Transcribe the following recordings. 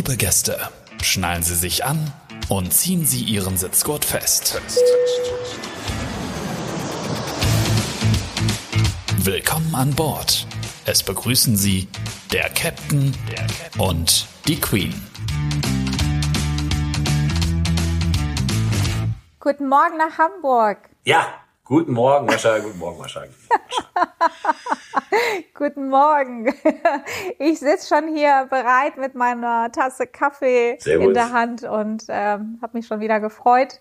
Liebe Gäste, schnallen Sie sich an und ziehen Sie Ihren Sitzgurt fest. Willkommen an Bord. Es begrüßen Sie der Captain und die Queen. Guten Morgen nach Hamburg. Ja, guten Morgen, Mascha. Guten Morgen, Mascha. Guten Morgen. Ich sitze schon hier bereit mit meiner Tasse Kaffee Servus. in der Hand und ähm, habe mich schon wieder gefreut,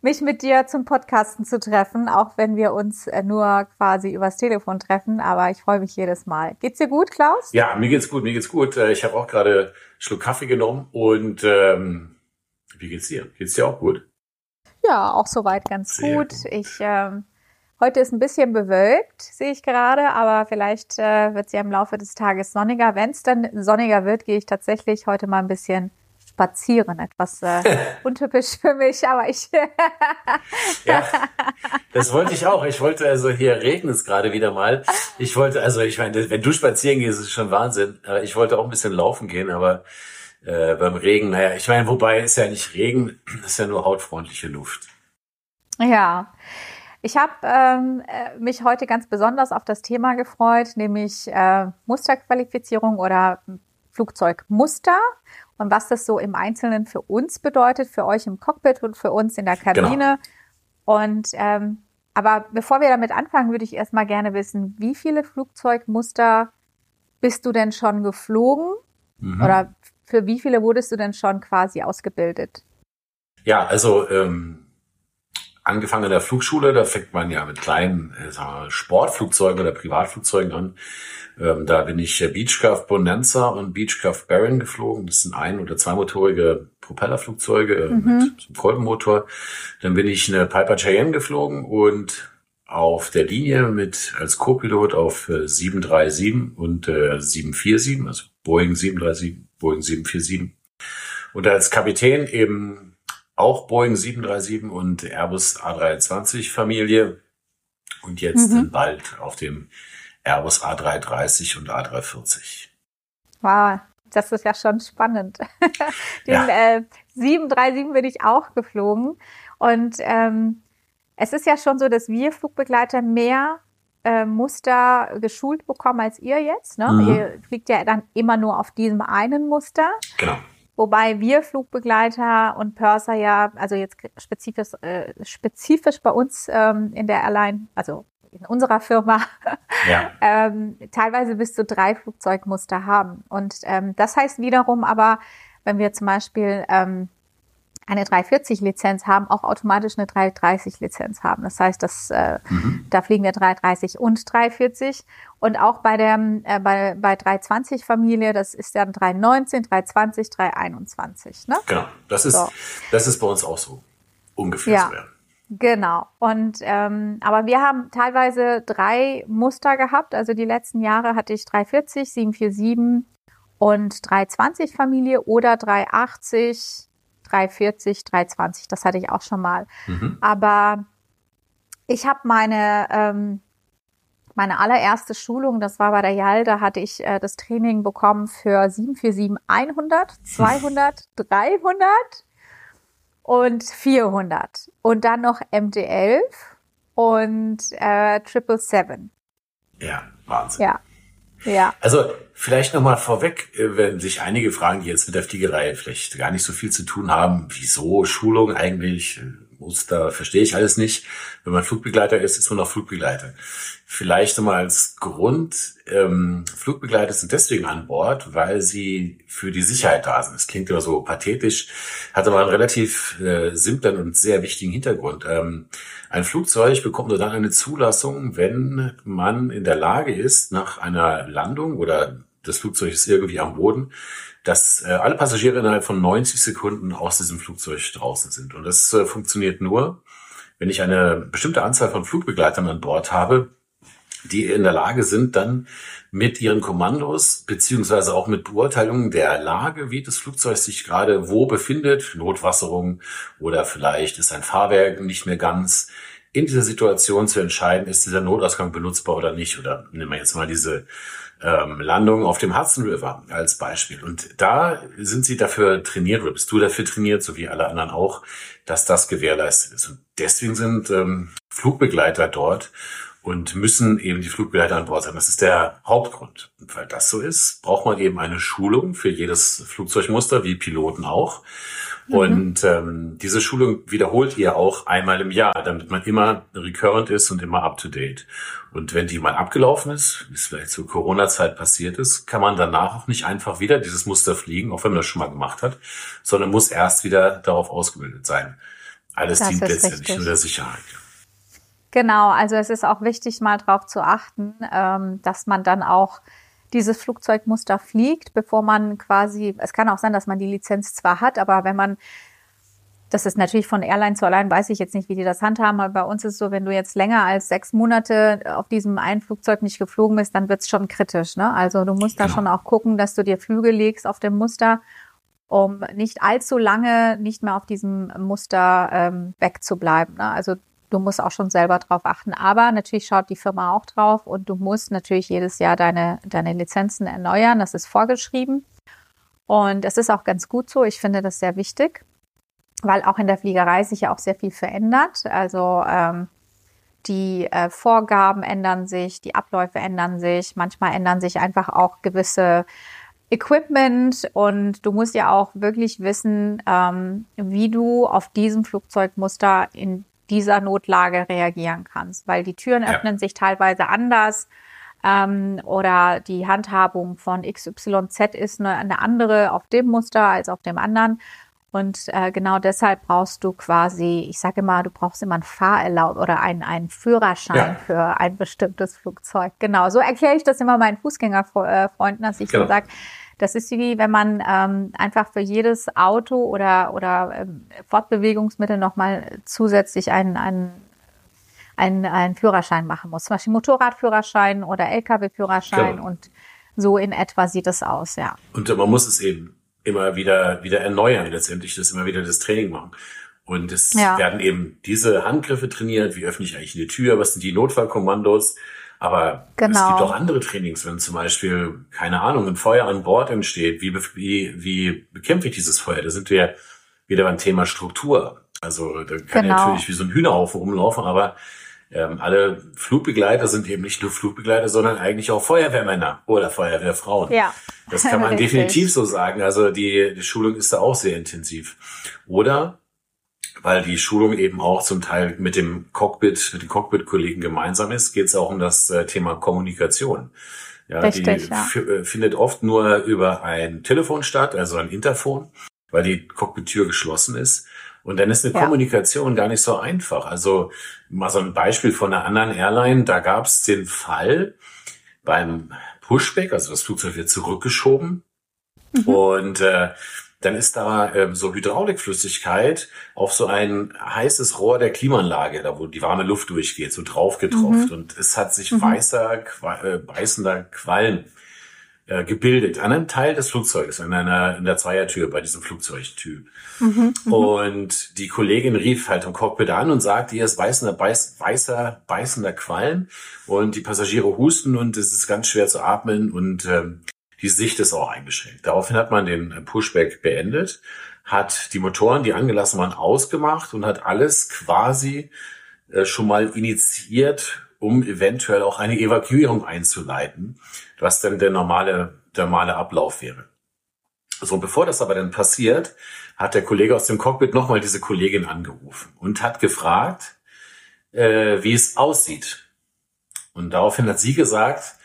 mich mit dir zum Podcasten zu treffen, auch wenn wir uns äh, nur quasi übers Telefon treffen. Aber ich freue mich jedes Mal. Geht's dir gut, Klaus? Ja, mir geht's gut, mir geht's gut. Äh, Ich habe auch gerade einen Schluck Kaffee genommen und ähm, wie geht's dir? Geht's dir auch gut? Ja, auch soweit ganz Sehr gut. gut. Ich ähm, heute ist ein bisschen bewölkt, sehe ich gerade, aber vielleicht äh, wird es ja im Laufe des Tages sonniger. Wenn es dann sonniger wird, gehe ich tatsächlich heute mal ein bisschen spazieren. Etwas äh, untypisch für mich, aber ich Ja, das wollte ich auch. Ich wollte also hier regnet es gerade wieder mal. Ich wollte also, ich meine, wenn du spazieren gehst, ist es schon Wahnsinn. Ich wollte auch ein bisschen laufen gehen, aber äh, beim Regen, naja, ich meine, wobei ist ja nicht Regen, ist ja nur hautfreundliche Luft. Ja, ich habe ähm, äh, mich heute ganz besonders auf das Thema gefreut, nämlich äh, Musterqualifizierung oder Flugzeugmuster und was das so im Einzelnen für uns bedeutet, für euch im Cockpit und für uns in der Kabine. Und ähm, aber bevor wir damit anfangen, würde ich erstmal gerne wissen, wie viele Flugzeugmuster bist du denn schon geflogen Mhm. oder für wie viele wurdest du denn schon quasi ausgebildet? Ja, also ähm, angefangen in der Flugschule, da fängt man ja mit kleinen äh, wir, Sportflugzeugen oder Privatflugzeugen an. Ähm, da bin ich äh, Beechcraft Bonanza und Beechcraft Baron geflogen. Das sind ein- oder zweimotorige Propellerflugzeuge äh, Mhm. mit einem Kolbenmotor. Dann bin ich eine Piper Cheyenne geflogen und auf der Linie mit als Co-Pilot auf äh, 737 und äh, 747, also Boeing 737, Boeing 747. Und als Kapitän eben auch Boeing 737 und Airbus A320 Familie. Und jetzt Mhm. bald auf dem Airbus A330 und A340. Wow, das ist ja schon spannend. Den Ja. äh, 737 bin ich auch geflogen. Und ähm, es ist ja schon so, dass wir Flugbegleiter mehr äh, Muster geschult bekommen als ihr jetzt. Ne? Mhm. Ihr fliegt ja dann immer nur auf diesem einen Muster. Genau. Wobei wir Flugbegleiter und Purser ja, also jetzt spezifisch, äh, spezifisch bei uns ähm, in der Airline, also in unserer Firma, Ja. ähm, teilweise bis zu drei Flugzeugmuster haben. Und ähm, das heißt wiederum aber, wenn wir zum Beispiel ähm, eine 340-Lizenz haben, auch automatisch eine 330-Lizenz haben. Das heißt, dass, äh, Mhm. da fliegen wir 330 und 340. Und auch bei der äh, bei, bei 320-Familie, das ist dann 319, 320, 321. Ne? Genau. Das ist, So. das ist bei uns auch so. Ungefähr Ja. so, ja. Genau. Und ähm, aber wir haben teilweise drei Muster gehabt. Also die letzten Jahre hatte ich 340, 747 und 320 Familie oder 380, 340, 320. Das hatte ich auch schon mal. Mhm. Aber ich habe meine ähm, meine allererste Schulung, das war bei der JAL, da hatte ich äh, das Training bekommen für 747 100, 200, 300 und 400 und dann noch MD11 und äh, 777. Ja, Wahnsinn. Ja, ja. Also vielleicht nochmal vorweg, äh, wenn sich einige fragen, die jetzt mit der Fliegerei vielleicht gar nicht so viel zu tun haben, wieso Schulung eigentlich, Muster, verstehe ich alles nicht. Wenn man Flugbegleiter ist, ist man auch Flugbegleiter. Vielleicht nochmal als Grund, ähm, Flugbegleiter sind deswegen an Bord, weil sie für die Sicherheit da sind. Das klingt immer so pathetisch, hat aber einen relativ äh, simplen und sehr wichtigen Hintergrund. Ähm, ein Flugzeug bekommt nur dann eine Zulassung, wenn man in der Lage ist, nach einer Landung oder das Flugzeug ist irgendwie am Boden, dass äh, alle Passagiere innerhalb von 90 Sekunden aus diesem Flugzeug draußen sind. Und das äh, funktioniert nur, wenn ich eine bestimmte Anzahl von Flugbegleitern an Bord habe, die in der Lage sind, dann mit ihren Kommandos beziehungsweise auch mit Beurteilungen der Lage, wie das Flugzeug sich gerade wo befindet, Notwasserung oder vielleicht ist ein Fahrwerk nicht mehr ganz, in dieser Situation zu entscheiden, ist dieser Notausgang benutzbar oder nicht. Oder nehmen wir jetzt mal diese ähm, Landung auf dem Hudson River als Beispiel. Und da sind sie dafür trainiert, oder bist du dafür trainiert, so wie alle anderen auch, dass das gewährleistet ist. Und deswegen sind ähm, Flugbegleiter dort und müssen eben die Flugbegleiter an Bord sein. Das ist der Hauptgrund. Und weil das so ist, braucht man eben eine Schulung für jedes Flugzeugmuster, wie Piloten auch. Mhm. Und ähm, diese Schulung wiederholt ihr auch einmal im Jahr, damit man immer recurrent ist und immer up to date. Und wenn die mal abgelaufen ist, wie es vielleicht zur Corona-Zeit passiert ist, kann man danach auch nicht einfach wieder dieses Muster fliegen, auch wenn man das schon mal gemacht hat, sondern muss erst wieder darauf ausgebildet sein. Alles das dient letztendlich richtig. nur der Sicherheit. Genau, also es ist auch wichtig, mal darauf zu achten, ähm, dass man dann auch dieses Flugzeugmuster fliegt, bevor man quasi, es kann auch sein, dass man die Lizenz zwar hat, aber wenn man, das ist natürlich von Airline zu Airline, weiß ich jetzt nicht, wie die das handhaben, aber bei uns ist es so, wenn du jetzt länger als sechs Monate auf diesem einen Flugzeug nicht geflogen bist, dann wird es schon kritisch. Ne? Also du musst genau. da schon auch gucken, dass du dir Flüge legst auf dem Muster, um nicht allzu lange nicht mehr auf diesem Muster ähm, wegzubleiben. Ne? Also du musst auch schon selber drauf achten. Aber natürlich schaut die Firma auch drauf und du musst natürlich jedes Jahr deine, deine Lizenzen erneuern. Das ist vorgeschrieben. Und es ist auch ganz gut so. Ich finde das sehr wichtig, weil auch in der Fliegerei sich ja auch sehr viel verändert. Also ähm, die äh, Vorgaben ändern sich, die Abläufe ändern sich. Manchmal ändern sich einfach auch gewisse Equipment und du musst ja auch wirklich wissen, ähm, wie du auf diesem Flugzeugmuster in dieser Notlage reagieren kannst, weil die Türen ja. öffnen sich teilweise anders ähm, oder die Handhabung von XYZ ist eine, eine andere auf dem Muster als auf dem anderen. Und äh, genau deshalb brauchst du quasi, ich sage immer, du brauchst immer ein Fahrerlaub oder einen, einen Führerschein ja. für ein bestimmtes Flugzeug. Genau, so erkläre ich das immer meinen Fußgängerfreunden, dass ich genau. so sage, das ist wie, wenn man ähm, einfach für jedes Auto oder, oder ähm, Fortbewegungsmittel nochmal zusätzlich einen, einen, einen, einen Führerschein machen muss. Zum Beispiel Motorradführerschein oder Lkw-Führerschein genau. und so in etwa sieht es aus, ja. Und man muss es eben immer wieder, wieder erneuern, letztendlich das immer wieder das Training machen. Und es ja. werden eben diese Handgriffe trainiert, wie öffne ich eigentlich eine Tür, was sind die Notfallkommandos, aber genau. es gibt auch andere Trainings, wenn zum Beispiel, keine Ahnung, ein Feuer an Bord entsteht, wie, wie, wie bekämpfe ich dieses Feuer? Da sind wir wieder beim Thema Struktur. Also da kann genau. natürlich wie so ein Hühnerhaufen rumlaufen, aber ähm, alle Flugbegleiter sind eben nicht nur Flugbegleiter, sondern eigentlich auch Feuerwehrmänner oder Feuerwehrfrauen. Ja. Das kann man definitiv so sagen. Also die, die Schulung ist da auch sehr intensiv. Oder weil die Schulung eben auch zum Teil mit dem Cockpit, mit den Cockpit-Kollegen gemeinsam ist, geht es auch um das äh, Thema Kommunikation. Ja, Richtig, die ja. Äh, findet oft nur über ein Telefon statt, also ein Interphone, weil die Cockpit-Tür geschlossen ist. Und dann ist eine ja. Kommunikation gar nicht so einfach. Also mal so ein Beispiel von einer anderen Airline, da gab es den Fall beim Pushback, also das Flugzeug wird zurückgeschoben. Mhm. Und äh, dann ist da ähm, so Hydraulikflüssigkeit auf so ein heißes Rohr der Klimaanlage, da wo die warme Luft durchgeht, so drauf getroffen. Mhm. Und es hat sich mhm. weißer, äh, beißender Qualm äh, gebildet an einem Teil des Flugzeuges, an einer in der Zweiertür bei diesem Flugzeugtyp. Mhm, mhm, und die Kollegin rief halt im Cockpit an und sagte, hier ist weißender, beiß, weißer, beißender Qualm und die Passagiere husten und es ist ganz schwer zu atmen und ähm, die Sicht ist auch eingeschränkt. Daraufhin hat man den Pushback beendet, hat die Motoren, die angelassen waren, ausgemacht und hat alles quasi äh, schon mal initiiert, um eventuell auch eine Evakuierung einzuleiten, was dann der normale, der normale Ablauf wäre. So, bevor das aber dann passiert, hat der Kollege aus dem Cockpit nochmal diese Kollegin angerufen und hat gefragt, äh, wie es aussieht. Und daraufhin hat sie gesagt,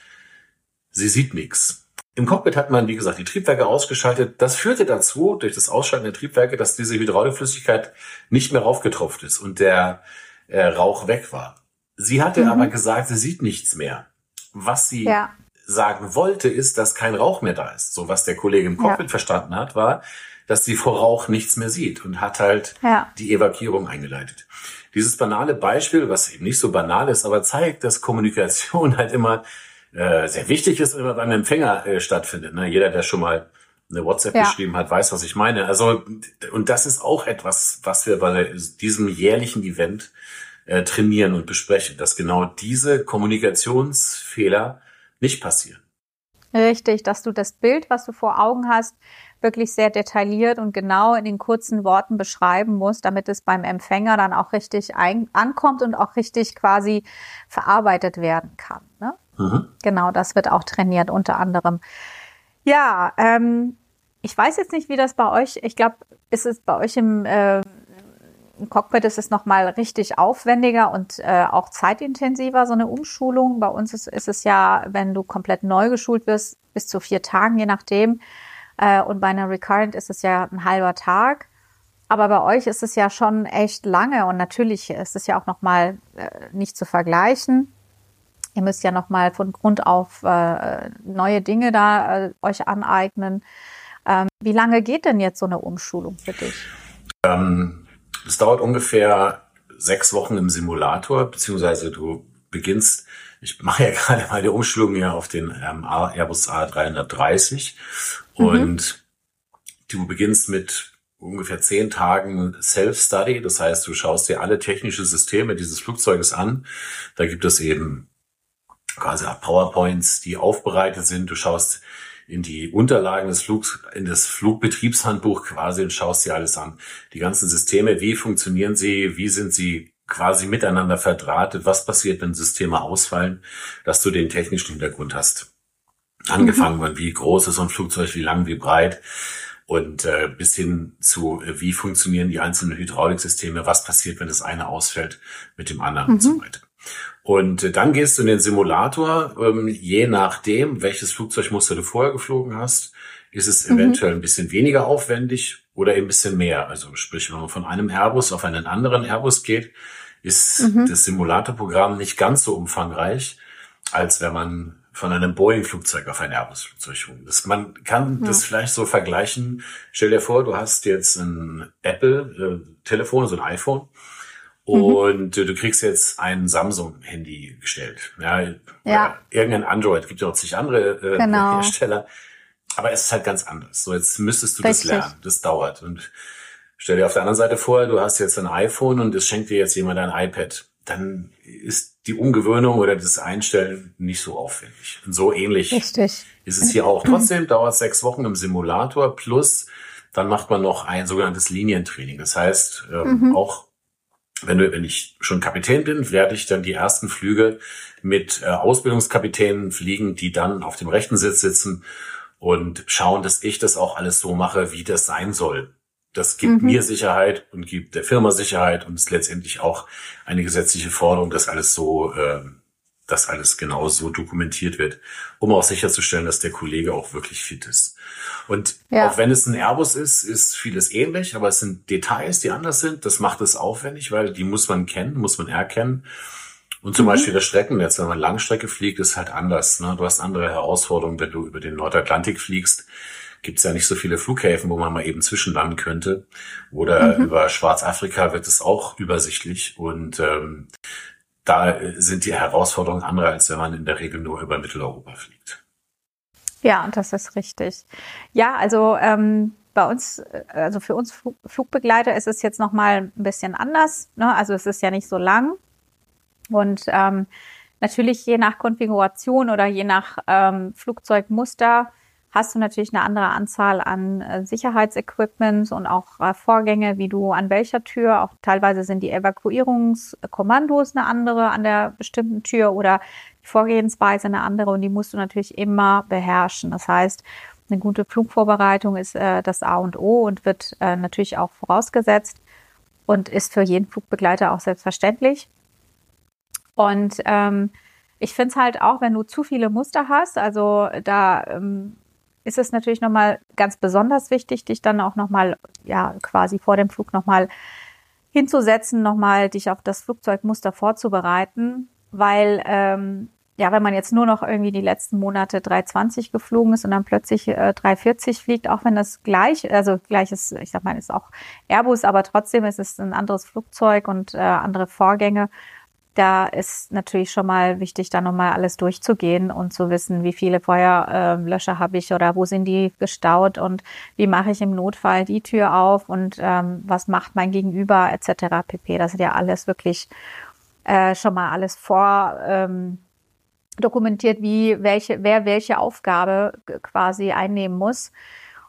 sie sieht nichts. Im Cockpit hat man, wie gesagt, die Triebwerke ausgeschaltet. Das führte dazu, durch das Ausschalten der Triebwerke, dass diese Hydraulikflüssigkeit nicht mehr raufgetropft ist und der äh, Rauch weg war. Sie hatte mhm. aber gesagt, sie sieht nichts mehr. Was sie ja. sagen wollte, ist, dass kein Rauch mehr da ist. So was der Kollege im Cockpit ja. verstanden hat, war, dass sie vor Rauch nichts mehr sieht und hat halt ja. die Evakuierung eingeleitet. Dieses banale Beispiel, was eben nicht so banal ist, aber zeigt, dass Kommunikation halt immer äh, sehr wichtig ist, immer beim Empfänger äh, stattfindet. Ne? Jeder, der schon mal eine WhatsApp ja. geschrieben hat, weiß, was ich meine. Also, und das ist auch etwas, was wir bei diesem jährlichen Event äh, trainieren und besprechen, dass genau diese Kommunikationsfehler nicht passieren. Richtig, dass du das Bild, was du vor Augen hast, wirklich sehr detailliert und genau in den kurzen Worten beschreiben musst, damit es beim Empfänger dann auch richtig ein ankommt und auch richtig quasi verarbeitet werden kann. Ne? Mhm. Genau, das wird auch trainiert unter anderem. Ja, ähm, ich weiß jetzt nicht, wie das bei euch, ich glaube, ist es bei euch im, äh, im Cockpit ist es nochmal richtig aufwendiger und äh, auch zeitintensiver, so eine Umschulung. Bei uns ist, ist es ja, wenn du komplett neu geschult wirst, bis zu vier Tagen, je nachdem. Äh, und bei einer Recurrent ist es ja ein halber Tag. Aber bei euch ist es ja schon echt lange und natürlich ist es ja auch nochmal äh, nicht zu vergleichen. Ihr müsst ja nochmal von Grund auf äh, neue Dinge da äh, euch aneignen. Ähm, wie lange geht denn jetzt so eine Umschulung für dich? Ähm, es dauert ungefähr sechs Wochen im Simulator, beziehungsweise du beginnst, ich mache ja gerade meine Umschulung hier auf den ähm, Airbus A330 mhm. und du beginnst mit ungefähr zehn Tagen Self-Study. Das heißt, du schaust dir alle technischen Systeme dieses Flugzeuges an. Da gibt es eben quasi PowerPoints, die aufbereitet sind. Du schaust in die Unterlagen des Flugs, in das Flugbetriebshandbuch quasi und schaust dir alles an. Die ganzen Systeme, wie funktionieren sie, wie sind sie quasi miteinander verdrahtet, was passiert, wenn Systeme ausfallen, dass du den technischen Hintergrund hast. Angefangen von wie groß ist so ein Flugzeug, wie lang, wie breit und äh, bis hin zu, äh, wie funktionieren die einzelnen Hydrauliksysteme, was passiert, wenn das eine ausfällt mit dem anderen mhm. und so mhm. weiter. Und äh, dann gehst du in den Simulator, ähm, je nachdem, welches Flugzeugmuster du vorher geflogen hast, ist es mhm. eventuell ein bisschen weniger aufwendig oder ein bisschen mehr. Also sprich, wenn man von einem Airbus auf einen anderen Airbus geht, ist mhm. das Simulatorprogramm nicht ganz so umfangreich, als wenn man von einem Boeing-Flugzeug auf ein Airbus-Flugzeug das, Man kann ja. das vielleicht so vergleichen. Stell dir vor, du hast jetzt ein Apple-Telefon, so ein iPhone Mhm. Und mhm. du kriegst jetzt ein Samsung-Handy gestellt. Ja, ja. irgendein Android, gibt ja noch zig andere äh, genau. Hersteller. Aber es ist halt ganz anders. So, jetzt müsstest du Richtig. das lernen. Das dauert. Und stell dir auf der anderen Seite vor, du hast jetzt ein iPhone und es schenkt dir jetzt jemand ein iPad. Dann ist die Umgewöhnung oder das Einstellen nicht so aufwendig. Und so ähnlich Richtig. ist es hier auch. Trotzdem dauert es sechs Wochen im Simulator plus dann macht man noch ein sogenanntes Linientraining. Das heißt, ähm, mhm. auch wenn, du, wenn ich schon Kapitän bin, werde ich dann die ersten Flüge mit äh, Ausbildungskapitänen fliegen, die dann auf dem rechten Sitz sitzen und schauen, dass ich das auch alles so mache, wie das sein soll. Das gibt mhm. mir Sicherheit und gibt der Firma Sicherheit und ist letztendlich auch eine gesetzliche Forderung, dass alles so äh, dass alles genau so dokumentiert wird, um auch sicherzustellen, dass der Kollege auch wirklich fit ist. Und ja. auch wenn es ein Airbus ist, ist vieles ähnlich, aber es sind Details, die anders sind. Das macht es aufwendig, weil die muss man kennen, muss man erkennen. Und zum mhm. Beispiel das Streckennetz, wenn man Langstrecke fliegt, ist halt anders. Ne? Du hast andere Herausforderungen, wenn du über den Nordatlantik fliegst. Gibt es ja nicht so viele Flughäfen, wo man mal eben zwischenlanden könnte. Oder mhm. über Schwarzafrika wird es auch übersichtlich. Und ähm, da sind die Herausforderungen andere, als wenn man in der Regel nur über Mitteleuropa fliegt. Ja, das ist richtig. Ja, also ähm, bei uns, also für uns Flugbegleiter ist es jetzt noch mal ein bisschen anders. Ne? Also es ist ja nicht so lang und ähm, natürlich je nach Konfiguration oder je nach ähm, Flugzeugmuster hast du natürlich eine andere Anzahl an äh, Sicherheitsequipments und auch äh, Vorgänge, wie du an welcher Tür, auch teilweise sind die Evakuierungskommandos eine andere an der bestimmten Tür oder die Vorgehensweise eine andere und die musst du natürlich immer beherrschen. Das heißt, eine gute Flugvorbereitung ist äh, das A und O und wird äh, natürlich auch vorausgesetzt und ist für jeden Flugbegleiter auch selbstverständlich. Und ähm, ich finde es halt auch, wenn du zu viele Muster hast, also da ähm, ist es natürlich nochmal ganz besonders wichtig, dich dann auch nochmal, ja, quasi vor dem Flug nochmal hinzusetzen, nochmal dich auf das Flugzeugmuster vorzubereiten, weil ähm, ja, wenn man jetzt nur noch irgendwie die letzten Monate 320 geflogen ist und dann plötzlich äh, 340 fliegt, auch wenn das gleich, also gleiches, ich sag mal, ist auch Airbus, aber trotzdem ist es ein anderes Flugzeug und äh, andere Vorgänge da ist natürlich schon mal wichtig, da nochmal alles durchzugehen und zu wissen, wie viele Feuerlöscher habe ich oder wo sind die gestaut und wie mache ich im Notfall die Tür auf und ähm, was macht mein Gegenüber etc. pp. Das sind ja alles wirklich äh, schon mal alles vor. Ähm, dokumentiert, wie welche, wer welche Aufgabe quasi einnehmen muss.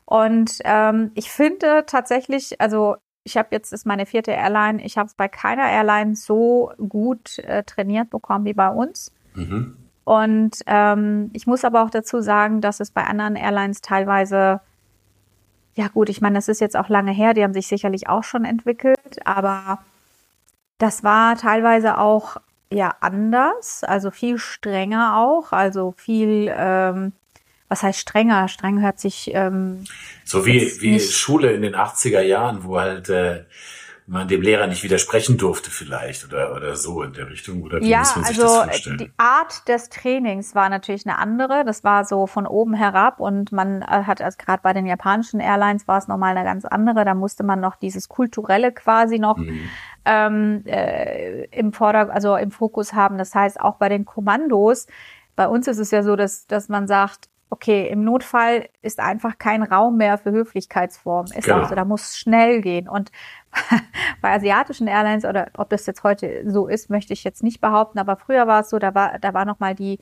Und ähm, ich finde tatsächlich, also ich habe jetzt ist meine vierte Airline, ich habe es bei keiner Airline so gut äh, trainiert bekommen wie bei uns. Mhm. Und ähm, ich muss aber auch dazu sagen, dass es bei anderen Airlines teilweise, ja gut, ich meine, das ist jetzt auch lange her, die haben sich sicherlich auch schon entwickelt, aber das war teilweise auch ja anders, also viel strenger auch, also viel, ähm, was heißt strenger? Streng hört sich ähm, so wie wie Schule in den 80er Jahren, wo halt äh, man dem Lehrer nicht widersprechen durfte vielleicht oder oder so in der Richtung oder wie ja, muss man sich also das vorstellen? die Art des Trainings war natürlich eine andere. Das war so von oben herab und man äh, hat also gerade bei den japanischen Airlines war es nochmal eine ganz andere. Da musste man noch dieses kulturelle quasi noch mhm ähm, äh, im Vorder also im Fokus haben. Das heißt, auch bei den Kommandos, bei uns ist es ja so, dass, dass man sagt, okay, im Notfall ist einfach kein Raum mehr für Höflichkeitsformen. Ist genau. auch so, da muss schnell gehen. Und bei asiatischen Airlines oder ob das jetzt heute so ist, möchte ich jetzt nicht behaupten, aber früher war es so, da war, da war nochmal die,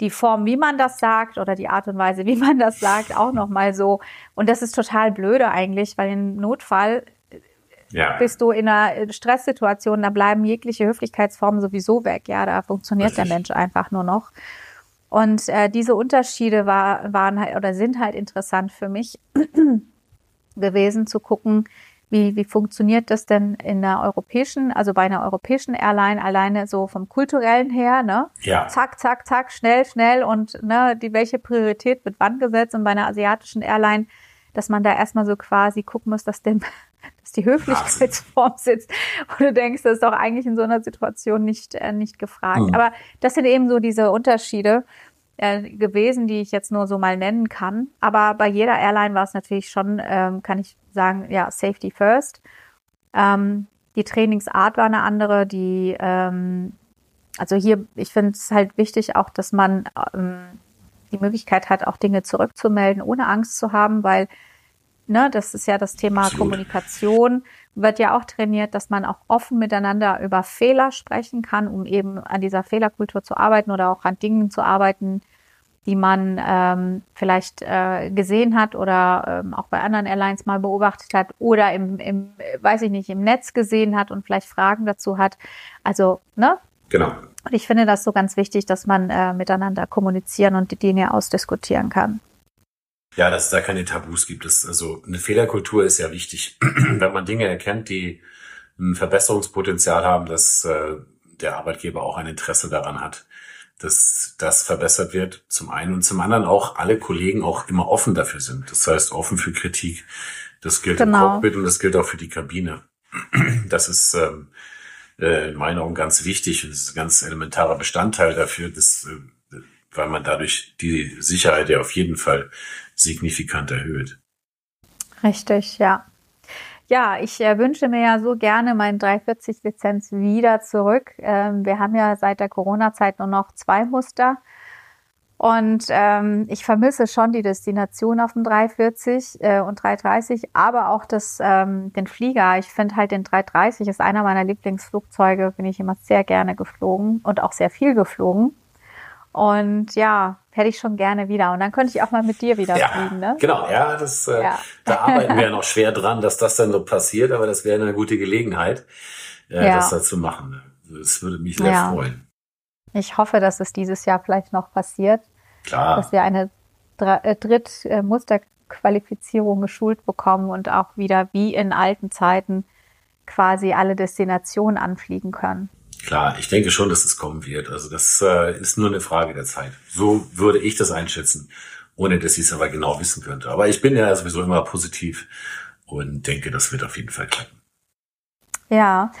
die Form, wie man das sagt oder die Art und Weise, wie man das sagt, auch nochmal so. Und das ist total blöde eigentlich, weil im Notfall ja. bist du in einer Stresssituation, da bleiben jegliche Höflichkeitsformen sowieso weg. Ja, da funktioniert Richtig. der Mensch einfach nur noch. Und äh, diese Unterschiede war, waren halt oder sind halt interessant für mich gewesen zu gucken, wie, wie funktioniert das denn in der europäischen, also bei einer europäischen Airline alleine so vom kulturellen her, ne? Ja. Zack, zack, zack, schnell, schnell und ne, die welche Priorität wird wann gesetzt und bei einer asiatischen Airline, dass man da erstmal so quasi gucken muss, dass dem dass die Höflichkeitsform sitzt. Und du denkst, das ist doch eigentlich in so einer Situation nicht, äh, nicht gefragt. Mhm. Aber das sind eben so diese Unterschiede äh, gewesen, die ich jetzt nur so mal nennen kann. Aber bei jeder Airline war es natürlich schon, ähm, kann ich sagen, ja, Safety First. Ähm, die Trainingsart war eine andere, die, ähm, also hier, ich finde es halt wichtig auch, dass man ähm, die Möglichkeit hat, auch Dinge zurückzumelden, ohne Angst zu haben, weil ne, das ist ja das Thema Absolut. Kommunikation, wird ja auch trainiert, dass man auch offen miteinander über Fehler sprechen kann, um eben an dieser Fehlerkultur zu arbeiten oder auch an Dingen zu arbeiten, die man ähm, vielleicht äh, gesehen hat oder ähm, auch bei anderen Airlines mal beobachtet hat oder im, im, weiß ich nicht, im Netz gesehen hat und vielleicht Fragen dazu hat. Also, ne? Genau. Und ich finde das so ganz wichtig, dass man äh, miteinander kommunizieren und die Dinge ausdiskutieren kann. Ja, dass es da keine Tabus gibt. Das, also eine Fehlerkultur ist ja wichtig. Wenn man Dinge erkennt, die ein Verbesserungspotenzial haben, dass äh, der Arbeitgeber auch ein Interesse daran hat, dass das verbessert wird, zum einen und zum anderen auch alle Kollegen auch immer offen dafür sind. Das heißt, offen für Kritik. Das gilt genau. im Cockpit und das gilt auch für die Kabine. Das ist ähm, äh, in meinen Augen ganz wichtig und das ist ein ganz elementarer Bestandteil dafür, dass, äh, weil man dadurch die Sicherheit ja auf jeden Fall signifikant erhöht. Richtig, ja. Ja, ich äh, wünsche mir ja so gerne meine 340-Lizenz wieder zurück. Ähm, wir haben ja seit der Corona-Zeit nur noch zwei Muster. Und ähm, ich vermisse schon die Destination auf dem 340 äh, und 330, aber auch das, ähm, den Flieger. Ich finde halt den 330 ist einer meiner Lieblingsflugzeuge, bin ich immer sehr gerne geflogen und auch sehr viel geflogen. Und ja, hätte ich schon gerne wieder. Und dann könnte ich auch mal mit dir wieder ja, fliegen, ne? Genau, ja, das, äh, ja. da arbeiten wir ja noch schwer dran, dass das dann so passiert, aber das wäre eine gute Gelegenheit, äh, ja. das da zu machen. Das würde mich sehr ja. freuen. Ich hoffe, dass es dieses Jahr vielleicht noch passiert. Klar. Dass wir eine äh, Drittmusterqualifizierung geschult bekommen und auch wieder wie in alten Zeiten quasi alle Destinationen anfliegen können. Klar, ich denke schon, dass es kommen wird. Also das äh, ist nur eine Frage der Zeit. So würde ich das einschätzen, ohne dass ich es aber genau wissen könnte. Aber ich bin ja sowieso immer positiv und denke, das wird auf jeden Fall klappen. Ja,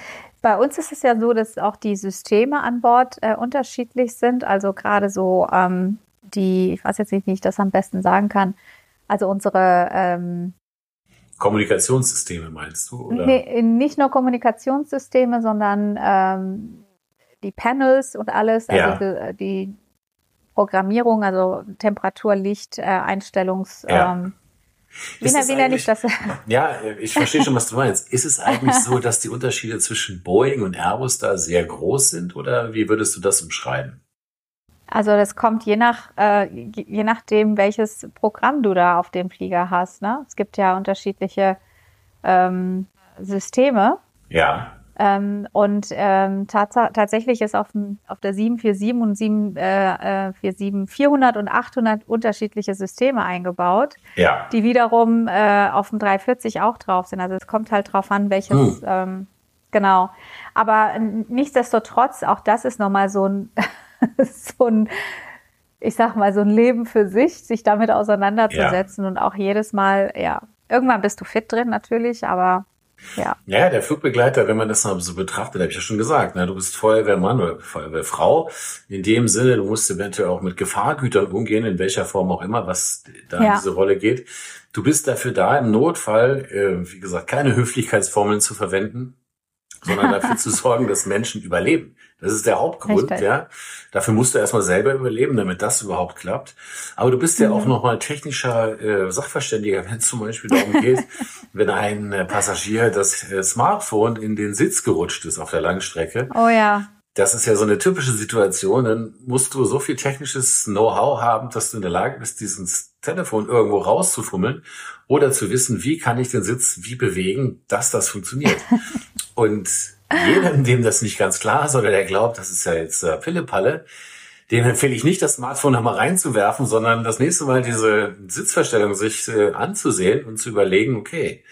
bei uns ist es ja so, dass auch die Systeme an Bord äh, unterschiedlich sind. Also gerade so ähm, die, ich weiß jetzt nicht, wie ich das am besten sagen kann. Also unsere ähm, Kommunikationssysteme meinst du? Oder? Nee, nicht nur Kommunikationssysteme, sondern ähm, die Panels und alles, also ja. die, die, Programmierung, also Temperatur, Licht, äh, Einstellungs. Ja. Ähm, wie, wie nenne ich das? Ja, ich verstehe schon, was du meinst. Ist es eigentlich so, dass die Unterschiede zwischen Boeing und Airbus da sehr groß sind oder wie würdest du das umschreiben? Also das kommt je nach äh, je nachdem, welches Programm du da auf dem Flieger hast. Ne? Es gibt ja unterschiedliche ähm, Systeme. Ja. Ähm, und ähm, tats tatsächlich ist auf, dem, auf der 747 und 747 äh, 400 und 800 unterschiedliche Systeme eingebaut, ja. die wiederum äh, auf dem 340 auch drauf sind. Also es kommt halt drauf an, welches hm. ähm, genau. Aber nichtsdestotrotz, auch das ist nochmal so ein so ein ich sag mal so ein Leben für sich, sich damit auseinanderzusetzen ja. und auch jedes Mal, ja, irgendwann bist du fit drin natürlich, aber ja. Ja, der Flugbegleiter, wenn man das mal so betrachtet, habe ich ja schon gesagt, ne, du bist Feuerwehrmann oder Feuerwehrfrau. In dem Sinne, du musst eventuell auch mit Gefahrgütern umgehen, in welcher Form auch immer, was da ja. in diese Rolle geht. Du bist dafür da, im Notfall, äh, wie gesagt, keine Höflichkeitsformeln zu verwenden, sondern dafür zu sorgen, dass Menschen überleben. Das ist der Hauptgrund, Richtig. ja. Dafür musst du erstmal selber überleben, damit das überhaupt klappt. Aber du bist ja mhm. auch nochmal technischer äh, Sachverständiger, wenn es zum Beispiel darum geht, wenn ein äh, Passagier das äh, Smartphone in den Sitz gerutscht ist auf der Langstrecke. Oh ja. Das ist ja so eine typische Situation. Dann musst du so viel technisches Know-how haben, dass du in der Lage bist, dieses Telefon irgendwo rauszufummeln oder zu wissen, wie kann ich den Sitz wie bewegen, dass das funktioniert. Und jedem, dem das nicht ganz klar ist oder der glaubt, das ist ja jetzt äh, Pillepalle, dem empfehle ich nicht, das Smartphone nochmal reinzuwerfen, sondern das nächste Mal diese Sitzverstellung sich äh, anzusehen und zu überlegen, okay,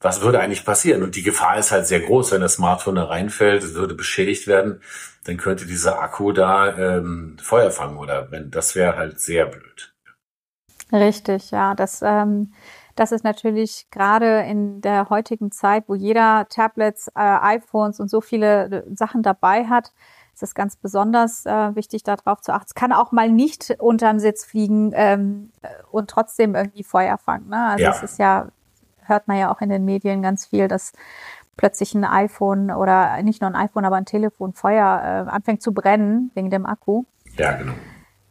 was würde eigentlich passieren? Und die Gefahr ist halt sehr groß, wenn das Smartphone da reinfällt, es würde beschädigt werden, dann könnte dieser Akku da ähm, Feuer fangen oder wenn das wäre halt sehr blöd. Richtig, ja, das ähm, das ist natürlich gerade in der heutigen Zeit, wo jeder Tablets, äh, iPhones und so viele äh, Sachen dabei hat, ist es ganz besonders äh, wichtig, darauf zu achten. Es kann auch mal nicht unter den Sitz fliegen ähm, äh, und trotzdem irgendwie Feuer fangen. Ne? Also ja. es ist ja, hört man ja auch in den Medien ganz viel, dass plötzlich ein iPhone oder nicht nur ein iPhone, aber ein Telefon Feuer äh, anfängt zu brennen wegen dem Akku. Ja, genau.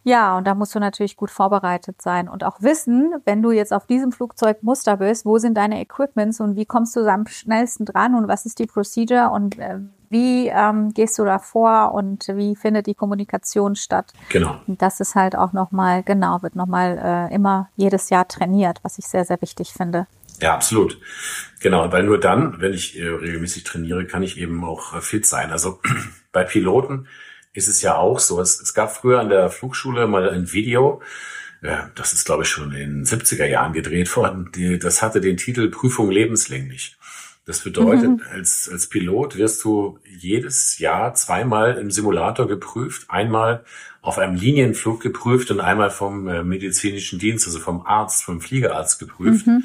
Ja, und da musst du natürlich gut vorbereitet sein und auch wissen, wenn du jetzt auf diesem Flugzeugmuster bist, wo sind deine Equipments und wie kommst du am schnellsten dran und was ist die Procedure und äh, wie ähm, gehst du da vor und wie findet die Kommunikation statt? Genau. Und das ist halt auch nochmal, genau, wird nochmal äh, immer jedes Jahr trainiert, was ich sehr, sehr wichtig finde. Ja, absolut. Genau, weil nur dann, wenn ich äh, regelmäßig trainiere, kann ich eben auch äh, fit sein. Also bei Piloten ist es ja auch so. Es, es gab früher an der Flugschule mal ein Video, ja, das ist glaube ich schon in den 70er Jahren gedreht worden, die, das hatte den Titel Prüfung lebenslänglich. Das bedeutet, mhm. als, als Pilot wirst du jedes Jahr zweimal im Simulator geprüft, einmal auf einem Linienflug geprüft und einmal vom äh, medizinischen Dienst, also vom Arzt, vom Fliegerarzt geprüft. Mhm.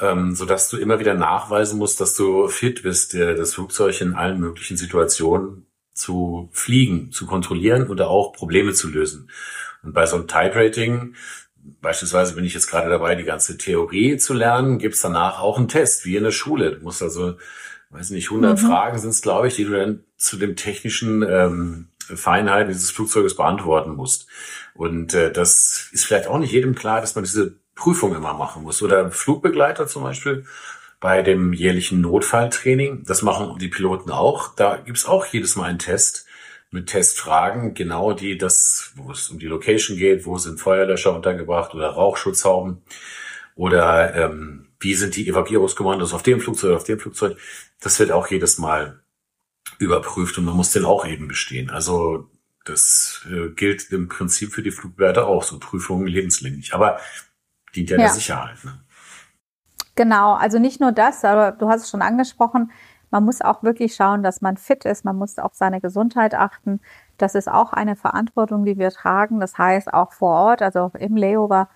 Ähm, so dass du immer wieder nachweisen musst, dass du fit bist, äh, das Flugzeug in allen möglichen Situationen zu fliegen, zu kontrollieren oder auch Probleme zu lösen. Und bei so einem Type-Rating, beispielsweise bin ich jetzt gerade dabei, die ganze Theorie zu lernen, gibt's danach auch einen Test, wie in der Schule. Du musst also, weiß nicht, 100 mhm. Fragen sind es, glaube ich, die du dann zu dem technischen ähm, Feinheiten dieses Flugzeuges beantworten musst. Und äh, das ist vielleicht auch nicht jedem klar, dass man diese Prüfung immer machen muss. Oder Flugbegleiter zum Beispiel bei dem jährlichen Notfalltraining. Das machen die Piloten auch. Da gibt's auch jedes Mal einen Test mit Testfragen, genau die das, wo es um die Location geht, wo sind Feuerlöscher untergebracht oder Rauchschutzhauben oder ähm, wie sind die Evakuierungskommandos auf dem Flugzeug, auf dem Flugzeug. Das wird auch jedes Mal überprüft und man muss den auch eben bestehen. Also das äh, gilt im Prinzip für die Flugbegleiter auch, so Prüfungen lebenslänglich. Aber dient ja, ja. der Sicherheit. Ne? Genau, also nicht nur das, aber du hast es schon angesprochen, man muss auch wirklich schauen, dass man fit ist, man muss auf seine Gesundheit achten. Das ist auch eine Verantwortung, die wir tragen. Das heißt auch vor Ort, also im Layover,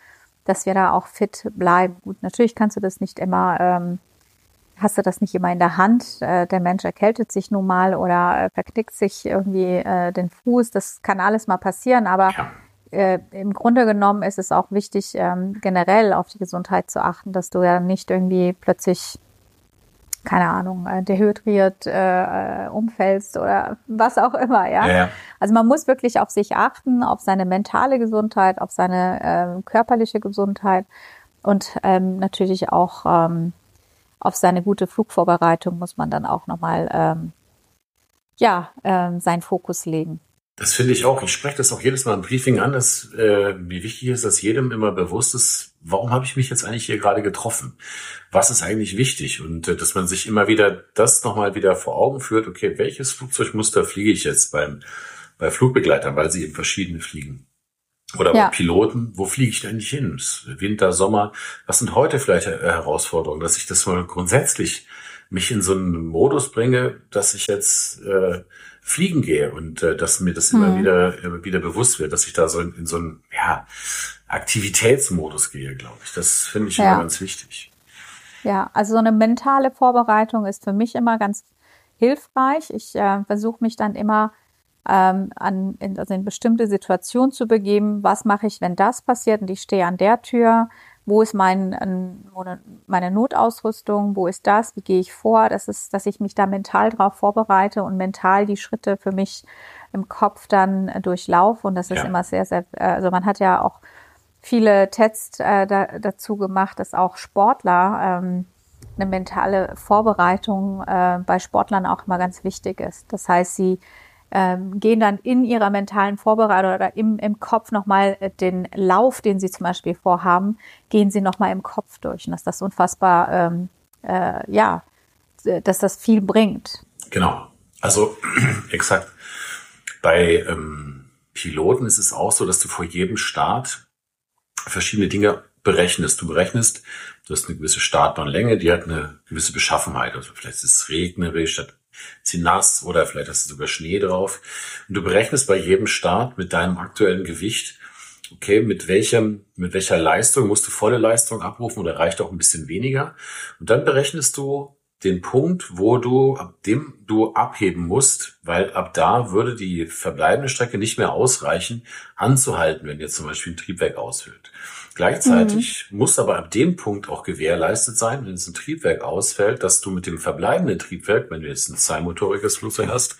dass wir da auch fit bleiben. Gut, natürlich kannst du das nicht immer, ähm, hast du das nicht immer in der Hand. Äh, der Mensch erkältet sich nun mal oder äh, verknickt sich irgendwie äh, den Fuß. Das kann alles mal passieren, aber ja äh, im Grunde genommen ist es auch wichtig, ähm, generell auf die Gesundheit zu achten, dass du ja nicht irgendwie plötzlich, keine Ahnung, äh, dehydriert äh, äh, umfällst oder was auch immer, ja? ja? Also man muss wirklich auf sich achten, auf seine mentale Gesundheit, auf seine ähm, körperliche Gesundheit und ähm, natürlich auch ähm, auf seine gute Flugvorbereitung muss man dann auch nochmal ähm, ja, ähm, seinen Fokus legen. Das finde ich auch. Ich spreche das auch jedes Mal im Briefing an, dass äh, wie wichtig ist, dass jedem immer bewusst ist, warum habe ich mich jetzt eigentlich hier gerade getroffen? Was ist eigentlich wichtig? Und äh, dass man sich immer wieder das nochmal wieder vor Augen führt, okay, welches Flugzeugmuster fliege ich jetzt beim, bei Flugbegleitern, weil sie eben verschiedene fliegen. Oder ja. bei Piloten, wo fliege ich denn eigentlich hin? Winter, Sommer, was sind heute vielleicht Herausforderungen, dass ich das mal grundsätzlich mich in so einen Modus bringe, dass ich jetzt äh, fliegen gehe und äh, dass mir das immer mhm. wieder immer wieder bewusst wird, dass ich da so in, in so einen ja, Aktivitätsmodus gehe, glaube ich. Das finde ich ja. immer ganz wichtig. Ja, also so eine mentale Vorbereitung ist für mich immer ganz hilfreich. Ich äh, versuche mich dann immer ähm, an, in, also in bestimmte Situationen zu begeben. Was mache ich, wenn das passiert und ich stehe an der Tür? Wo ist mein, meine Notausrüstung, wo ist das, wie gehe ich vor, das ist, dass ich mich da mental darauf vorbereite und mental die Schritte für mich im Kopf dann äh, durchlaufe und das ist ja. immer sehr, sehr, äh, also man hat ja auch viele Tests äh, da, dazu gemacht, dass auch Sportler ähm, eine mentale Vorbereitung äh, bei Sportlern auch immer ganz wichtig ist. Das heißt, sie ähm, gehen dann in ihrer mentalen Vorbereitung oder im, im Kopf nochmal äh, den Lauf, den sie zum Beispiel vorhaben, gehen sie nochmal im Kopf durch. Und dass das unfassbar, ähm, äh, ja, dass das viel bringt. Genau. Also exakt. Bei ähm, Piloten ist es auch so, dass du vor jedem Start verschiedene Dinge berechnest. Du berechnest, du hast eine gewisse Startbahnlänge, die hat eine gewisse Beschaffenheit. Also vielleicht ist es regnerisch, statt sie nass oder vielleicht hast du sogar Schnee drauf. Und du berechnest bei jedem Start mit deinem aktuellen Gewicht, okay, mit welchem, mit welcher Leistung musst du volle Leistung abrufen oder reicht auch ein bisschen weniger. Und dann berechnest du den Punkt, wo du, ab dem du abheben musst, weil ab da würde die verbleibende Strecke nicht mehr ausreichen, anzuhalten, wenn dir zum Beispiel ein Triebwerk ausfällt. Gleichzeitig mhm. muss aber ab dem Punkt auch gewährleistet sein, wenn es ein Triebwerk ausfällt, dass du mit dem verbleibenden Triebwerk, wenn du jetzt ein zweimotoriges Flugzeug hast,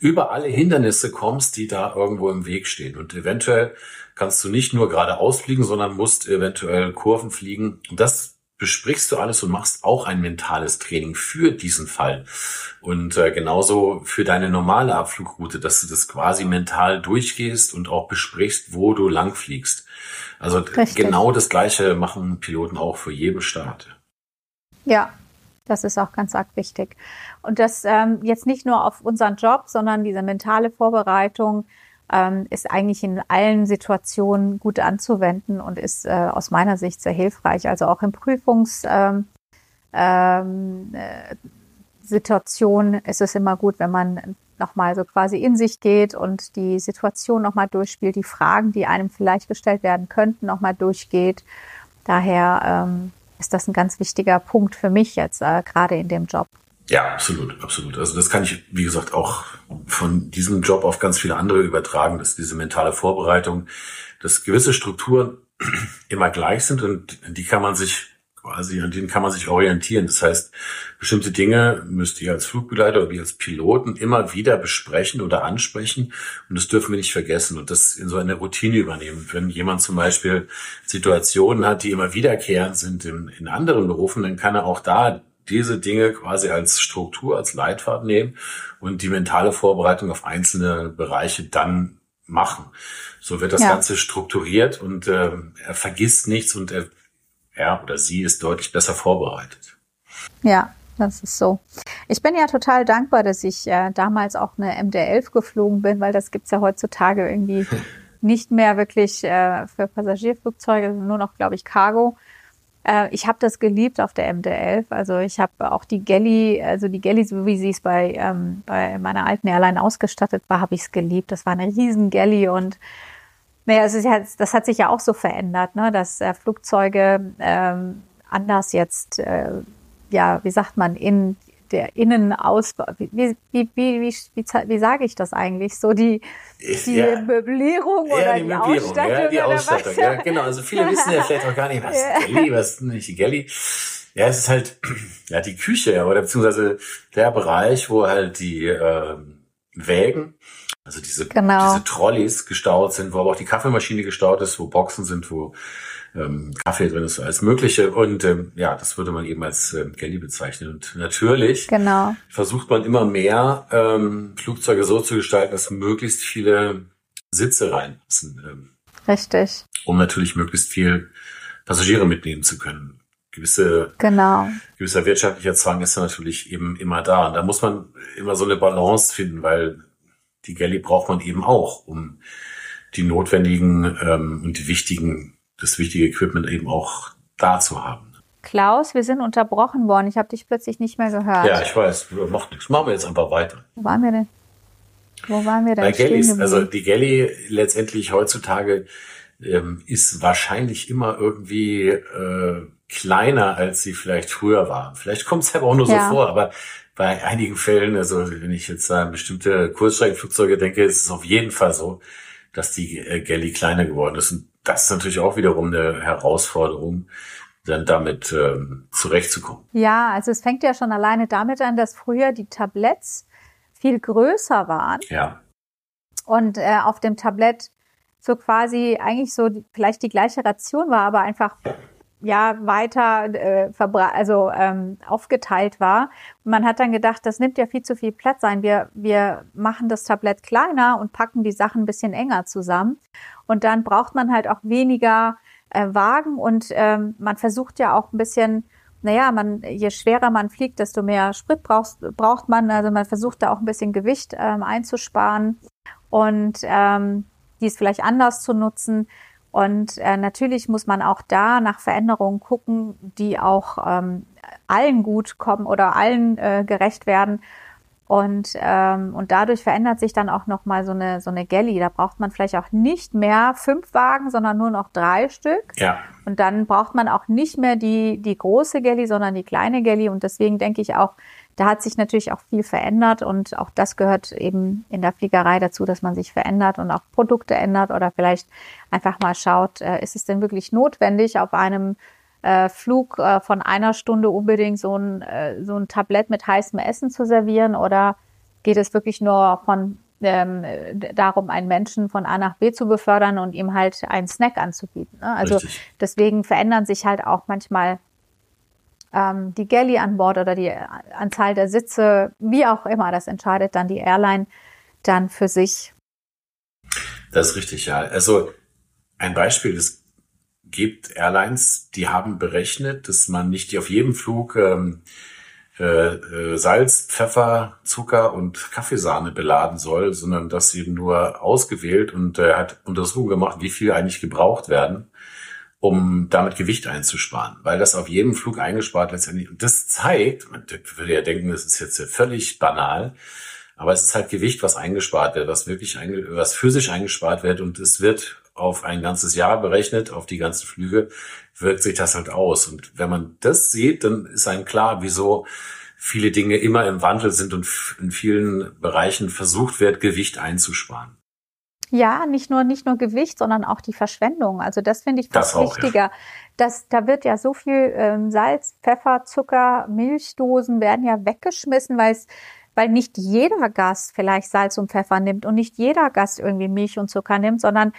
über alle Hindernisse kommst, die da irgendwo im Weg stehen. Und eventuell kannst du nicht nur geradeaus fliegen, sondern musst eventuell Kurven fliegen. Und das besprichst du alles und machst auch ein mentales Training für diesen Fall. Und äh, genauso für deine normale Abflugroute, dass du das quasi mental durchgehst und auch besprichst, wo du lang fliegst. Also Richtig. genau das Gleiche machen Piloten auch für jeden Start. Ja, das ist auch ganz arg wichtig. Und das ähm, jetzt nicht nur auf unseren Job, sondern diese mentale Vorbereitung ähm, ist eigentlich in allen Situationen gut anzuwenden und ist äh, aus meiner Sicht sehr hilfreich. Also auch in Prüfungssituationen ähm, äh, ist es immer gut, wenn man nochmal so quasi in sich geht und die Situation nochmal durchspielt, die Fragen, die einem vielleicht gestellt werden könnten, nochmal durchgeht. Daher ähm, ist das ein ganz wichtiger Punkt für mich jetzt, äh, gerade in dem Job. Ja, absolut, absolut. Also das kann ich, wie gesagt, auch von diesem Job auf ganz viele andere übertragen, dass diese mentale Vorbereitung, dass gewisse Strukturen immer gleich sind und die kann man sich quasi, an denen kann man sich orientieren. Das heißt, bestimmte Dinge müsst ihr als Flugbegleiter oder wir als Piloten immer wieder besprechen oder ansprechen. Und das dürfen wir nicht vergessen und das in so eine Routine übernehmen. Wenn jemand zum Beispiel Situationen hat, die immer wiederkehrend sind in, in anderen Berufen, dann kann er auch da diese Dinge quasi als Struktur, als Leitfaden nehmen und die mentale Vorbereitung auf einzelne Bereiche dann machen. So wird das ja. Ganze strukturiert und äh, er vergisst nichts und er er oder sie ist deutlich besser vorbereitet. Ja, das ist so. Ich bin ja total dankbar, dass ich äh, damals auch eine MD-11 geflogen bin, weil das gibt's ja heutzutage irgendwie nicht mehr wirklich äh, für Passagierflugzeuge, nur noch, glaube ich, Cargo. Äh, ich habe das geliebt auf der MD-11. Also ich habe auch die Galley, also die Galley, so wie sie es bei, ähm, bei meiner alten Airline ausgestattet war, habe ich es geliebt. Das war eine riesen Galley und naja, es ist ja, das hat sich ja auch so verändert, ne, dass äh, Flugzeuge ähm, anders jetzt, äh, ja, wie sagt man, in der Innenausbau, wie, wie, wie, wie, sage ich das eigentlich? So die, die. Möblierung oder die, Ausstattung? Ja, die Ausstattung, ja, genau. Also viele wissen ja vielleicht auch gar nicht, was ist Galley, was ist nicht Galley. Ja, es ist halt, ja, die Küche, oder beziehungsweise der Bereich, wo halt die, ähm, Wägen, also diese, genau. diese Trolleys gestaut sind, wo aber auch die Kaffeemaschine gestaut ist, wo Boxen sind, wo ähm, Kaffee drin ist, alles Mögliche. Und ähm, ja, das würde man eben als ähm, Galley bezeichnen. Und natürlich genau. versucht man immer mehr ähm, Flugzeuge so zu gestalten, dass möglichst viele Sitze reinpassen. Ähm, Richtig. Um natürlich möglichst viel Passagiere mitnehmen zu können. Gewisse, genau. gewisser wirtschaftlicher Zwang ist natürlich eben immer da. Und da muss man immer so eine Balance finden, weil die Galley braucht man eben auch, um die notwendigen ähm, und die wichtigen, das wichtige Equipment eben auch da zu haben. Klaus, wir sind unterbrochen worden. Ich habe dich plötzlich nicht mehr gehört. Ja, ich weiß, macht nichts. Machen wir jetzt einfach weiter. Wo waren wir denn? Wo waren wir denn? Bei Galleys, also die Galley letztendlich heutzutage ähm, ist wahrscheinlich immer irgendwie äh, kleiner, als sie vielleicht früher war. Vielleicht kommt es aber auch nur ja. so vor, aber bei einigen Fällen, also wenn ich jetzt an bestimmte Kurzstreckenflugzeuge denke, ist es auf jeden Fall so, dass die äh, Galley kleiner geworden ist. Und das ist natürlich auch wiederum eine Herausforderung, dann damit ähm, zurechtzukommen. Ja, also es fängt ja schon alleine damit an, dass früher die Tabletts viel größer waren. Ja. Und äh, auf dem Tablett so quasi eigentlich so die, vielleicht die gleiche Ration war, aber einfach ja weiter äh, also ähm, aufgeteilt war. Und man hat dann gedacht, das nimmt ja viel zu viel Platz ein. Wir, wir machen das Tablett kleiner und packen die Sachen ein bisschen enger zusammen. Und dann braucht man halt auch weniger äh, Wagen und ähm, man versucht ja auch ein bisschen, naja, man, je schwerer man fliegt, desto mehr Sprit brauchst, braucht man. Also man versucht da auch ein bisschen Gewicht ähm, einzusparen und ähm, dies vielleicht anders zu nutzen. Und äh, natürlich muss man auch da nach Veränderungen gucken, die auch ähm, allen gut kommen oder allen äh, gerecht werden. Und, ähm, und dadurch verändert sich dann auch nochmal so eine, so eine Galley. Da braucht man vielleicht auch nicht mehr fünf Wagen, sondern nur noch drei Stück. Ja. Und dann braucht man auch nicht mehr die, die große Galley, sondern die kleine Galley. Und deswegen denke ich auch, da hat sich natürlich auch viel verändert und auch das gehört eben in der Fliegerei dazu, dass man sich verändert und auch Produkte ändert oder vielleicht einfach mal schaut, äh, ist es denn wirklich notwendig, auf einem äh, Flug äh, von einer Stunde unbedingt so ein, so ein Tablett mit heißem Essen zu servieren oder geht es wirklich nur von ähm, darum, einen Menschen von A nach B zu befördern und ihm halt einen Snack anzubieten. Ne? Also Richtig. deswegen verändern sich halt auch manchmal ähm, die Galley an Bord oder die Anzahl der Sitze, wie auch immer, das entscheidet dann die Airline dann für sich. Das ist richtig, ja. Also ein Beispiel, es gibt Airlines, die haben berechnet, dass man nicht auf jedem Flug ähm, äh, äh, Salz, Pfeffer, Zucker und Kaffeesahne beladen soll, sondern dass eben nur ausgewählt und äh, hat Untersuchungen gemacht, wie viel eigentlich gebraucht werden um damit Gewicht einzusparen, weil das auf jedem Flug eingespart letztendlich. Und das zeigt, man würde ja denken, das ist jetzt völlig banal, aber es ist halt Gewicht, was eingespart wird, was wirklich, was physisch eingespart wird und es wird auf ein ganzes Jahr berechnet, auf die ganzen Flüge, wirkt sich das halt aus. Und wenn man das sieht, dann ist einem klar, wieso viele Dinge immer im Wandel sind und in vielen Bereichen versucht wird, Gewicht einzusparen. Ja, nicht nur, nicht nur Gewicht, sondern auch die Verschwendung. Also das finde ich fast auch, wichtiger. Ja. Das, da wird ja so viel ähm, Salz, Pfeffer, Zucker, Milchdosen werden ja weggeschmissen, weil es weil nicht jeder Gast vielleicht Salz und Pfeffer nimmt und nicht jeder Gast irgendwie Milch und Zucker nimmt, sondern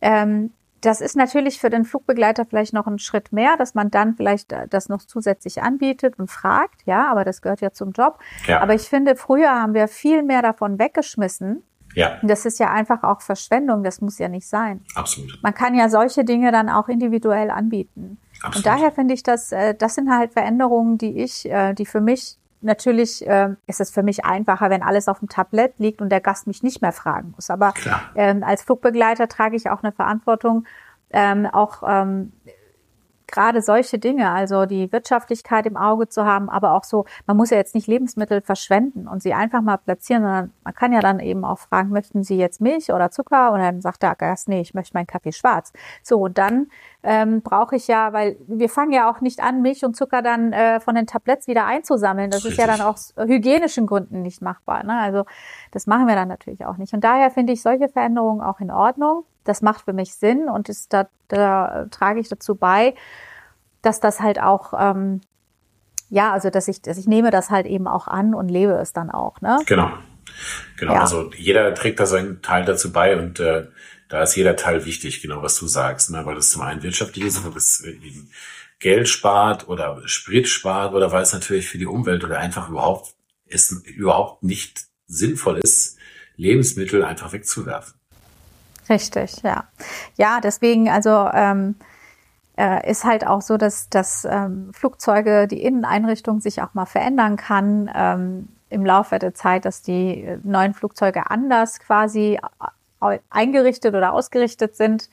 ähm, das ist natürlich für den Flugbegleiter vielleicht noch ein Schritt mehr, dass man dann vielleicht äh, das noch zusätzlich anbietet und fragt, ja, aber das gehört ja zum Job. Ja. Aber ich finde, früher haben wir viel mehr davon weggeschmissen, ja. Das ist ja einfach auch Verschwendung, das muss ja nicht sein. Absolut. Man kann ja solche Dinge dann auch individuell anbieten. Absolut. Und daher finde ich, dass äh, das sind halt Veränderungen, die ich, äh, die für mich natürlich äh, ist es für mich einfacher, wenn alles auf dem Tablett liegt und der Gast mich nicht mehr fragen muss. Aber ähm, als Flugbegleiter trage ich auch eine Verantwortung, ähm, auch ähm, gerade solche Dinge, also die Wirtschaftlichkeit im Auge zu haben, aber auch so, man muss ja jetzt nicht Lebensmittel verschwenden und sie einfach mal platzieren, sondern man kann ja dann eben auch fragen, möchten Sie jetzt Milch oder Zucker? Und dann sagt der Gast, nee, ich möchte meinen Kaffee schwarz. So, und dann ähm, brauche ich ja, weil wir fangen ja auch nicht an, Milch und Zucker dann äh, von den Tabletts wieder einzusammeln. Das Richtig. ist ja dann aus hygienischen Gründen nicht machbar. Ne? Also das machen wir dann natürlich auch nicht. Und daher finde ich solche Veränderungen auch in Ordnung das macht für mich Sinn und ist da, da trage ich dazu bei, dass das halt auch ja, also dass ich, dass ich nehme das halt eben auch an und lebe es dann auch, ne? Genau. Genau, ja. also jeder trägt da seinen Teil dazu bei und äh, da ist jeder Teil wichtig, genau was du sagst, ne? weil es zum einen wirtschaftlich ist, weil es eben Geld spart oder Sprit spart oder weil es natürlich für die Umwelt oder einfach überhaupt es überhaupt nicht sinnvoll ist, Lebensmittel einfach wegzuwerfen. Richtig, ja. Ja, deswegen, also ähm, äh, ist halt auch so, dass, dass ähm, Flugzeuge, die Inneneinrichtung sich auch mal verändern kann ähm, im Laufe der Zeit, dass die äh, neuen Flugzeuge anders quasi eingerichtet oder ausgerichtet sind.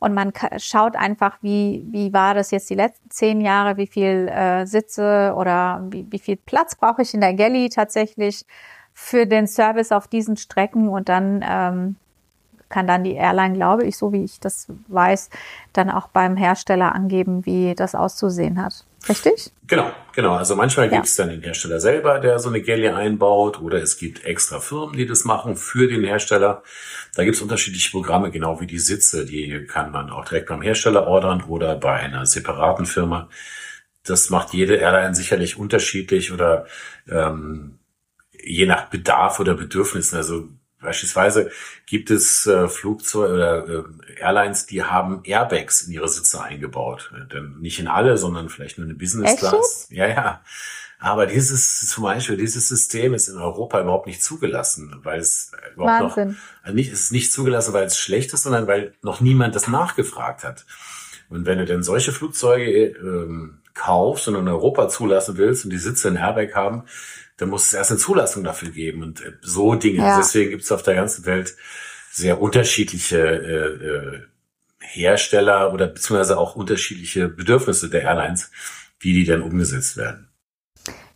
Und man schaut einfach, wie, wie war das jetzt die letzten zehn Jahre, wie viel äh, Sitze oder wie, wie viel Platz brauche ich in der Galley tatsächlich für den Service auf diesen Strecken und dann ähm, kann dann die Airline, glaube ich, so wie ich das weiß, dann auch beim Hersteller angeben, wie das auszusehen hat. Richtig? Genau, genau. Also manchmal ja. gibt es dann den Hersteller selber, der so eine Galley einbaut, oder es gibt extra Firmen, die das machen für den Hersteller. Da gibt es unterschiedliche Programme, genau wie die Sitze. Die kann man auch direkt beim Hersteller ordern oder bei einer separaten Firma. Das macht jede Airline sicherlich unterschiedlich oder ähm, je nach Bedarf oder Bedürfnissen. Also Beispielsweise gibt es äh, Flugzeuge oder äh, Airlines, die haben Airbags in ihre Sitze eingebaut. Äh, denn nicht in alle, sondern vielleicht nur eine Business Class. Ja, ja. Aber dieses, zum Beispiel, dieses System ist in Europa überhaupt nicht zugelassen, weil es überhaupt Wahnsinn. noch, also nicht, es ist nicht zugelassen, weil es schlecht ist, sondern weil noch niemand das nachgefragt hat. Und wenn du denn solche Flugzeuge ähm, kaufst und in Europa zulassen willst und die Sitze in Airbag haben, dann muss es erst eine Zulassung dafür geben und äh, so Dinge. Ja. Deswegen gibt es auf der ganzen Welt sehr unterschiedliche äh, äh, Hersteller oder beziehungsweise auch unterschiedliche Bedürfnisse der Airlines, wie die dann umgesetzt werden.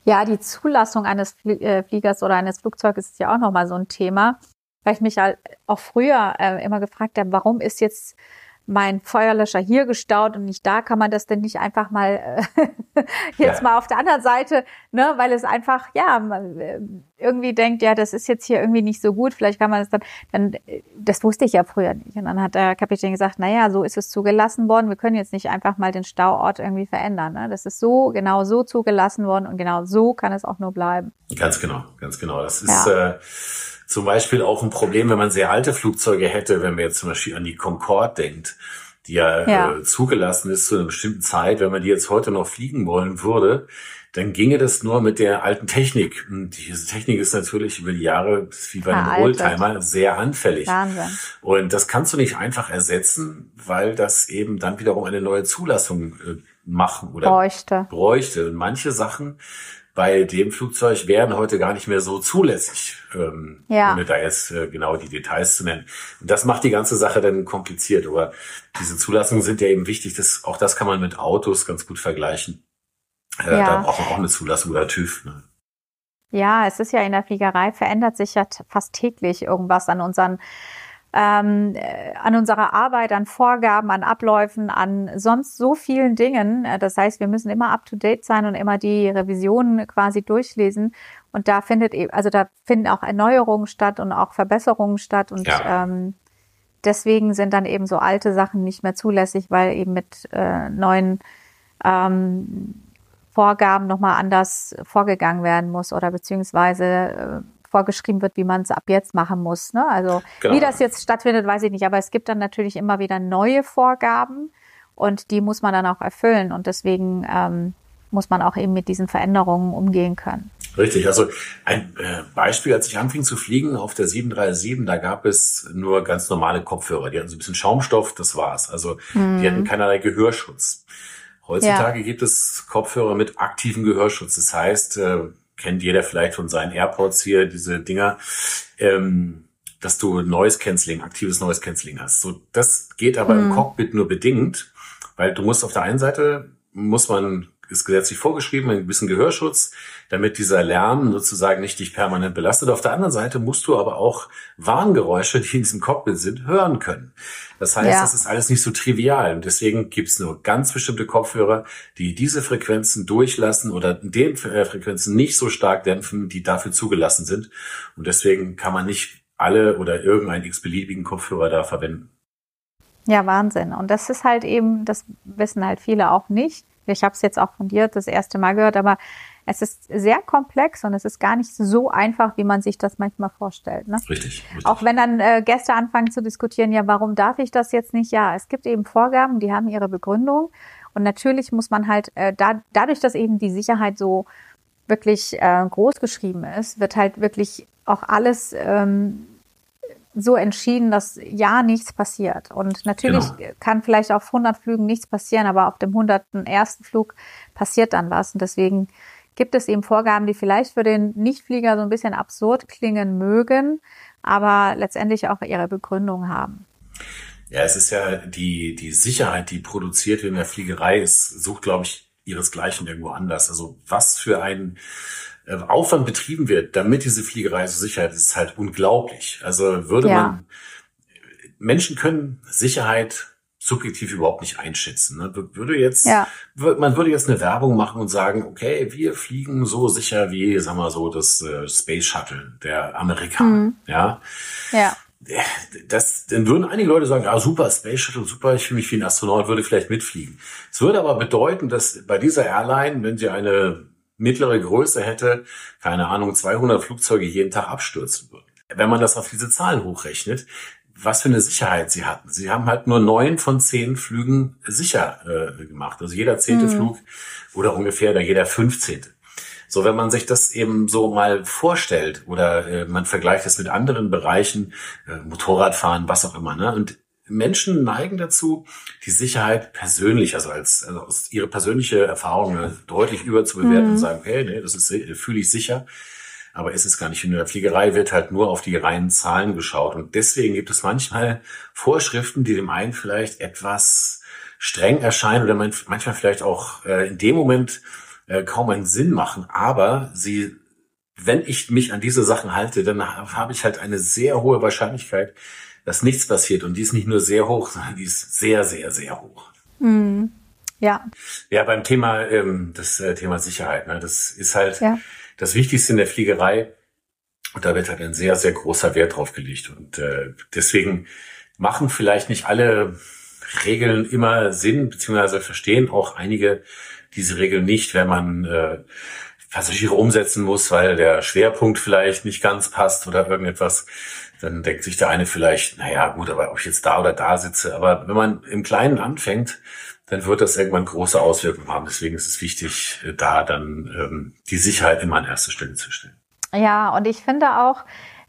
Ja, die Zulassung eines äh, Fliegers oder eines Flugzeuges ist ja auch nochmal so ein Thema, weil ich mich auch früher äh, immer gefragt habe, warum ist jetzt mein Feuerlöscher hier gestaut und nicht da, kann man das denn nicht einfach mal äh, jetzt ja. mal auf der anderen Seite, ne, weil es einfach, ja, man äh, irgendwie denkt, ja, das ist jetzt hier irgendwie nicht so gut, vielleicht kann man das dann, dann, äh, das wusste ich ja früher nicht. Und dann hat der Kapitän gesagt, na ja, so ist es zugelassen worden, wir können jetzt nicht einfach mal den Stauort irgendwie verändern. Ne? Das ist so, genau so zugelassen worden und genau so kann es auch nur bleiben. Ganz genau, ganz genau. Das ist ja. äh, zum Beispiel auch ein Problem, wenn man sehr alte Flugzeuge hätte, wenn man jetzt zum Beispiel an die Concorde denkt, die ja, ja. Äh, zugelassen ist zu einer bestimmten Zeit. Wenn man die jetzt heute noch fliegen wollen würde, dann ginge das nur mit der alten Technik. Und diese Technik ist natürlich über die Jahre, wie bei einem Oldtimer, sehr anfällig. Wahnsinn. Und das kannst du nicht einfach ersetzen, weil das eben dann wiederum eine neue Zulassung äh, machen oder bräuchte. bräuchte. Und manche Sachen bei dem Flugzeug wären heute gar nicht mehr so zulässig, ähm, ja. ohne da jetzt äh, genau die Details zu nennen. Und das macht die ganze Sache dann kompliziert. Aber diese Zulassungen sind ja eben wichtig. Das, auch das kann man mit Autos ganz gut vergleichen. Äh, ja. Da braucht man auch eine Zulassung oder TÜV. Ne? Ja, es ist ja in der Fliegerei, verändert sich ja fast täglich irgendwas an unseren ähm, äh, an unserer Arbeit, an Vorgaben, an Abläufen, an sonst so vielen Dingen. Äh, das heißt, wir müssen immer up to date sein und immer die Revisionen quasi durchlesen. Und da findet eben, also da finden auch Erneuerungen statt und auch Verbesserungen statt. Und ja. ähm, deswegen sind dann eben so alte Sachen nicht mehr zulässig, weil eben mit äh, neuen ähm, Vorgaben nochmal anders vorgegangen werden muss oder beziehungsweise äh, vorgeschrieben wird, wie man es ab jetzt machen muss. Ne? Also genau. wie das jetzt stattfindet, weiß ich nicht. Aber es gibt dann natürlich immer wieder neue Vorgaben und die muss man dann auch erfüllen. Und deswegen ähm, muss man auch eben mit diesen Veränderungen umgehen können. Richtig, also ein äh, Beispiel, als ich anfing zu fliegen auf der 737, da gab es nur ganz normale Kopfhörer. Die hatten so ein bisschen Schaumstoff, das war's. Also mhm. die hatten keinerlei Gehörschutz. Heutzutage ja. gibt es Kopfhörer mit aktivem Gehörschutz. Das heißt, äh, kennt jeder vielleicht von seinen AirPods hier, diese Dinger, ähm, dass du Noise Cancelling, aktives Noise Cancelling hast. So, das geht aber mhm. im Cockpit nur bedingt, weil du musst auf der einen Seite muss man ist gesetzlich vorgeschrieben, ein bisschen Gehörschutz, damit dieser Lärm sozusagen nicht dich permanent belastet. Auf der anderen Seite musst du aber auch Warngeräusche, die in diesem Cockpit sind, hören können. Das heißt, ja. das ist alles nicht so trivial. Und deswegen gibt es nur ganz bestimmte Kopfhörer, die diese Frequenzen durchlassen oder den äh, Frequenzen nicht so stark dämpfen, die dafür zugelassen sind. Und deswegen kann man nicht alle oder irgendeinen x-beliebigen Kopfhörer da verwenden. Ja, Wahnsinn. Und das ist halt eben, das wissen halt viele auch nicht ich habe es jetzt auch von dir das erste Mal gehört, aber es ist sehr komplex und es ist gar nicht so einfach, wie man sich das manchmal vorstellt. Ne? Richtig, richtig. Auch wenn dann äh, Gäste anfangen zu diskutieren, ja, warum darf ich das jetzt nicht? Ja, es gibt eben Vorgaben, die haben ihre Begründung. Und natürlich muss man halt, äh, da, dadurch, dass eben die Sicherheit so wirklich äh, groß geschrieben ist, wird halt wirklich auch alles ähm, so entschieden, dass ja nichts passiert. Und natürlich genau. kann vielleicht auf 100 Flügen nichts passieren, aber auf dem 101. Flug passiert dann was. Und deswegen gibt es eben Vorgaben, die vielleicht für den Nichtflieger so ein bisschen absurd klingen mögen, aber letztendlich auch ihre Begründung haben. Ja, es ist ja die, die Sicherheit, die produziert wird in der Fliegerei, ist, sucht, glaube ich, ihresgleichen irgendwo anders. Also was für ein Aufwand betrieben wird, damit diese Fliegerei so sicher ist, ist halt unglaublich. Also würde ja. man, Menschen können Sicherheit subjektiv überhaupt nicht einschätzen. Ne? Würde jetzt, ja. man würde jetzt eine Werbung machen und sagen, okay, wir fliegen so sicher wie, sagen wir so, das äh, Space Shuttle der Amerikaner. Mhm. Ja. Ja. Das, dann würden einige Leute sagen, ah, super, Space Shuttle, super, ich fühle mich wie ein Astronaut, würde vielleicht mitfliegen. Es würde aber bedeuten, dass bei dieser Airline, wenn sie eine mittlere Größe hätte, keine Ahnung, 200 Flugzeuge jeden Tag abstürzen würden. Wenn man das auf diese Zahlen hochrechnet, was für eine Sicherheit sie hatten. Sie haben halt nur neun von zehn Flügen sicher äh, gemacht. Also jeder zehnte mhm. Flug oder ungefähr oder jeder fünfzehnte. So, wenn man sich das eben so mal vorstellt oder äh, man vergleicht es mit anderen Bereichen, äh, Motorradfahren, was auch immer, ne? Und Menschen neigen dazu, die Sicherheit persönlich, also als also aus ihre persönliche Erfahrung äh, deutlich überzubewerten mhm. und sagen, okay, nee, das ist fühle ich sicher. Aber ist es gar nicht. In der Fliegerei wird halt nur auf die reinen Zahlen geschaut. Und deswegen gibt es manchmal Vorschriften, die dem einen vielleicht etwas streng erscheinen oder manchmal vielleicht auch äh, in dem Moment äh, kaum einen Sinn machen. Aber sie, wenn ich mich an diese Sachen halte, dann habe ich halt eine sehr hohe Wahrscheinlichkeit, dass nichts passiert. Und die ist nicht nur sehr hoch, sondern die ist sehr, sehr, sehr hoch. Mhm. Ja. Ja, beim Thema, ähm, das äh, Thema Sicherheit, ne, das ist halt ja. das Wichtigste in der Fliegerei. Und da wird halt ein sehr, sehr großer Wert drauf gelegt. Und äh, deswegen machen vielleicht nicht alle Regeln immer Sinn, beziehungsweise verstehen auch einige diese Regeln nicht, wenn man äh, Passagiere umsetzen muss, weil der Schwerpunkt vielleicht nicht ganz passt oder irgendetwas dann denkt sich der eine vielleicht, naja, gut, aber ob ich jetzt da oder da sitze. Aber wenn man im Kleinen anfängt, dann wird das irgendwann große Auswirkungen haben. Deswegen ist es wichtig, da dann ähm, die Sicherheit immer an erste Stelle zu stellen. Ja, und ich finde auch,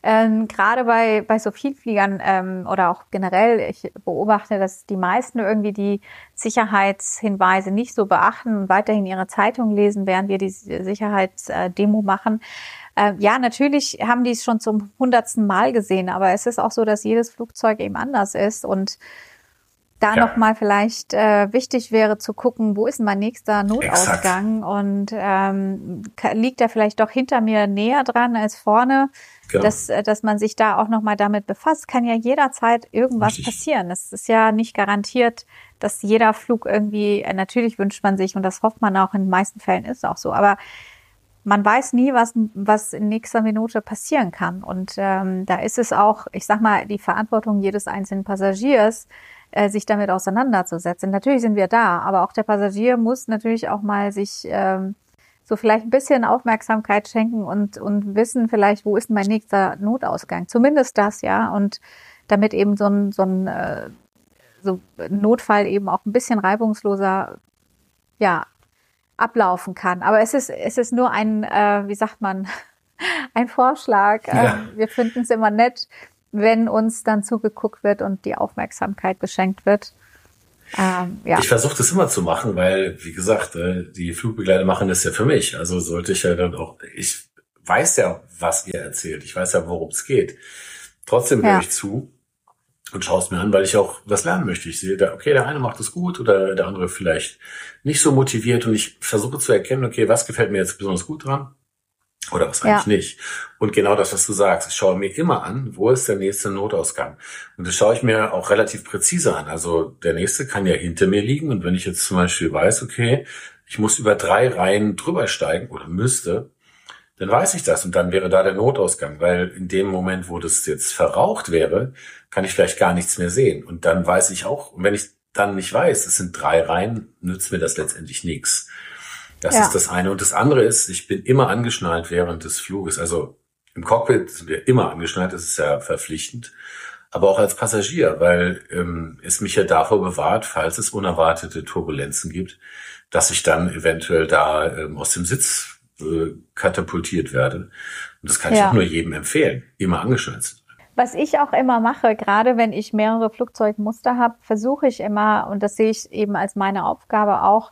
ähm, gerade bei, bei so Vielfliegern ähm, oder auch generell, ich beobachte, dass die meisten irgendwie die Sicherheitshinweise nicht so beachten und weiterhin ihre Zeitung lesen, während wir die Sicherheitsdemo machen. Äh, ja, natürlich haben die es schon zum hundertsten Mal gesehen, aber es ist auch so, dass jedes Flugzeug eben anders ist und da ja. nochmal vielleicht äh, wichtig wäre zu gucken, wo ist mein nächster Notausgang Exakt. und ähm, liegt er vielleicht doch hinter mir näher dran als vorne, genau. dass, äh, dass man sich da auch nochmal damit befasst. Kann ja jederzeit irgendwas Richtig. passieren. Es ist ja nicht garantiert, dass jeder Flug irgendwie, äh, natürlich wünscht man sich und das hofft man auch in den meisten Fällen ist auch so, aber man weiß nie, was, was in nächster Minute passieren kann. Und ähm, da ist es auch, ich sag mal, die Verantwortung jedes einzelnen Passagiers, äh, sich damit auseinanderzusetzen. Natürlich sind wir da, aber auch der Passagier muss natürlich auch mal sich ähm, so vielleicht ein bisschen Aufmerksamkeit schenken und, und wissen vielleicht, wo ist mein nächster Notausgang. Zumindest das, ja. Und damit eben so ein, so ein äh, so Notfall eben auch ein bisschen reibungsloser ja, ablaufen kann. Aber es ist, es ist nur ein, äh, wie sagt man, ein Vorschlag. Ja. Ähm, wir finden es immer nett, wenn uns dann zugeguckt wird und die Aufmerksamkeit geschenkt wird. Ähm, ja. Ich versuche das immer zu machen, weil, wie gesagt, äh, die Flugbegleiter machen das ja für mich. Also sollte ich ja dann auch, ich weiß ja, was ihr erzählt. Ich weiß ja, worum es geht. Trotzdem höre ja. ich zu und schaue es mir an, weil ich auch was lernen möchte. Ich sehe, da, okay, der eine macht es gut oder der andere vielleicht nicht so motiviert und ich versuche zu erkennen, okay, was gefällt mir jetzt besonders gut dran oder was eigentlich ja. nicht. Und genau das, was du sagst, ich schaue mir immer an, wo ist der nächste Notausgang. Und das schaue ich mir auch relativ präzise an. Also der nächste kann ja hinter mir liegen und wenn ich jetzt zum Beispiel weiß, okay, ich muss über drei Reihen drüber steigen oder müsste, dann weiß ich das und dann wäre da der Notausgang, weil in dem Moment, wo das jetzt verraucht wäre, kann ich vielleicht gar nichts mehr sehen. Und dann weiß ich auch, und wenn ich dann nicht weiß, es sind drei Reihen, nützt mir das letztendlich nichts. Das ja. ist das eine. Und das andere ist, ich bin immer angeschnallt während des Fluges. Also im Cockpit sind wir immer angeschnallt, das ist ja verpflichtend. Aber auch als Passagier, weil ähm, es mich ja davor bewahrt, falls es unerwartete Turbulenzen gibt, dass ich dann eventuell da ähm, aus dem Sitz äh, katapultiert werde. Und das kann ja. ich auch nur jedem empfehlen, immer angeschnallt sein. Was ich auch immer mache, gerade wenn ich mehrere Flugzeugmuster habe, versuche ich immer, und das sehe ich eben als meine Aufgabe auch,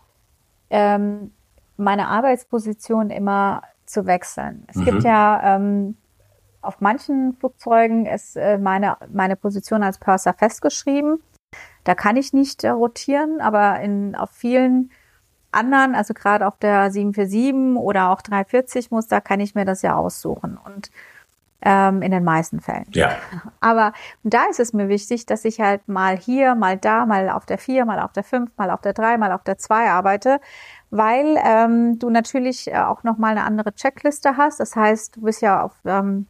ähm, meine Arbeitsposition immer zu wechseln. Es mhm. gibt ja ähm, auf manchen Flugzeugen ist äh, meine, meine Position als Purser festgeschrieben. Da kann ich nicht äh, rotieren, aber in, auf vielen anderen, also gerade auf der 747 oder auch 340 Muster, kann ich mir das ja aussuchen. Und ähm, in den meisten Fällen. Ja. Aber da ist es mir wichtig, dass ich halt mal hier, mal da, mal auf der 4, mal auf der 5, mal auf der 3, mal auf der 2 arbeite, weil ähm, du natürlich äh, auch nochmal eine andere Checkliste hast. Das heißt, du bist ja auf ähm,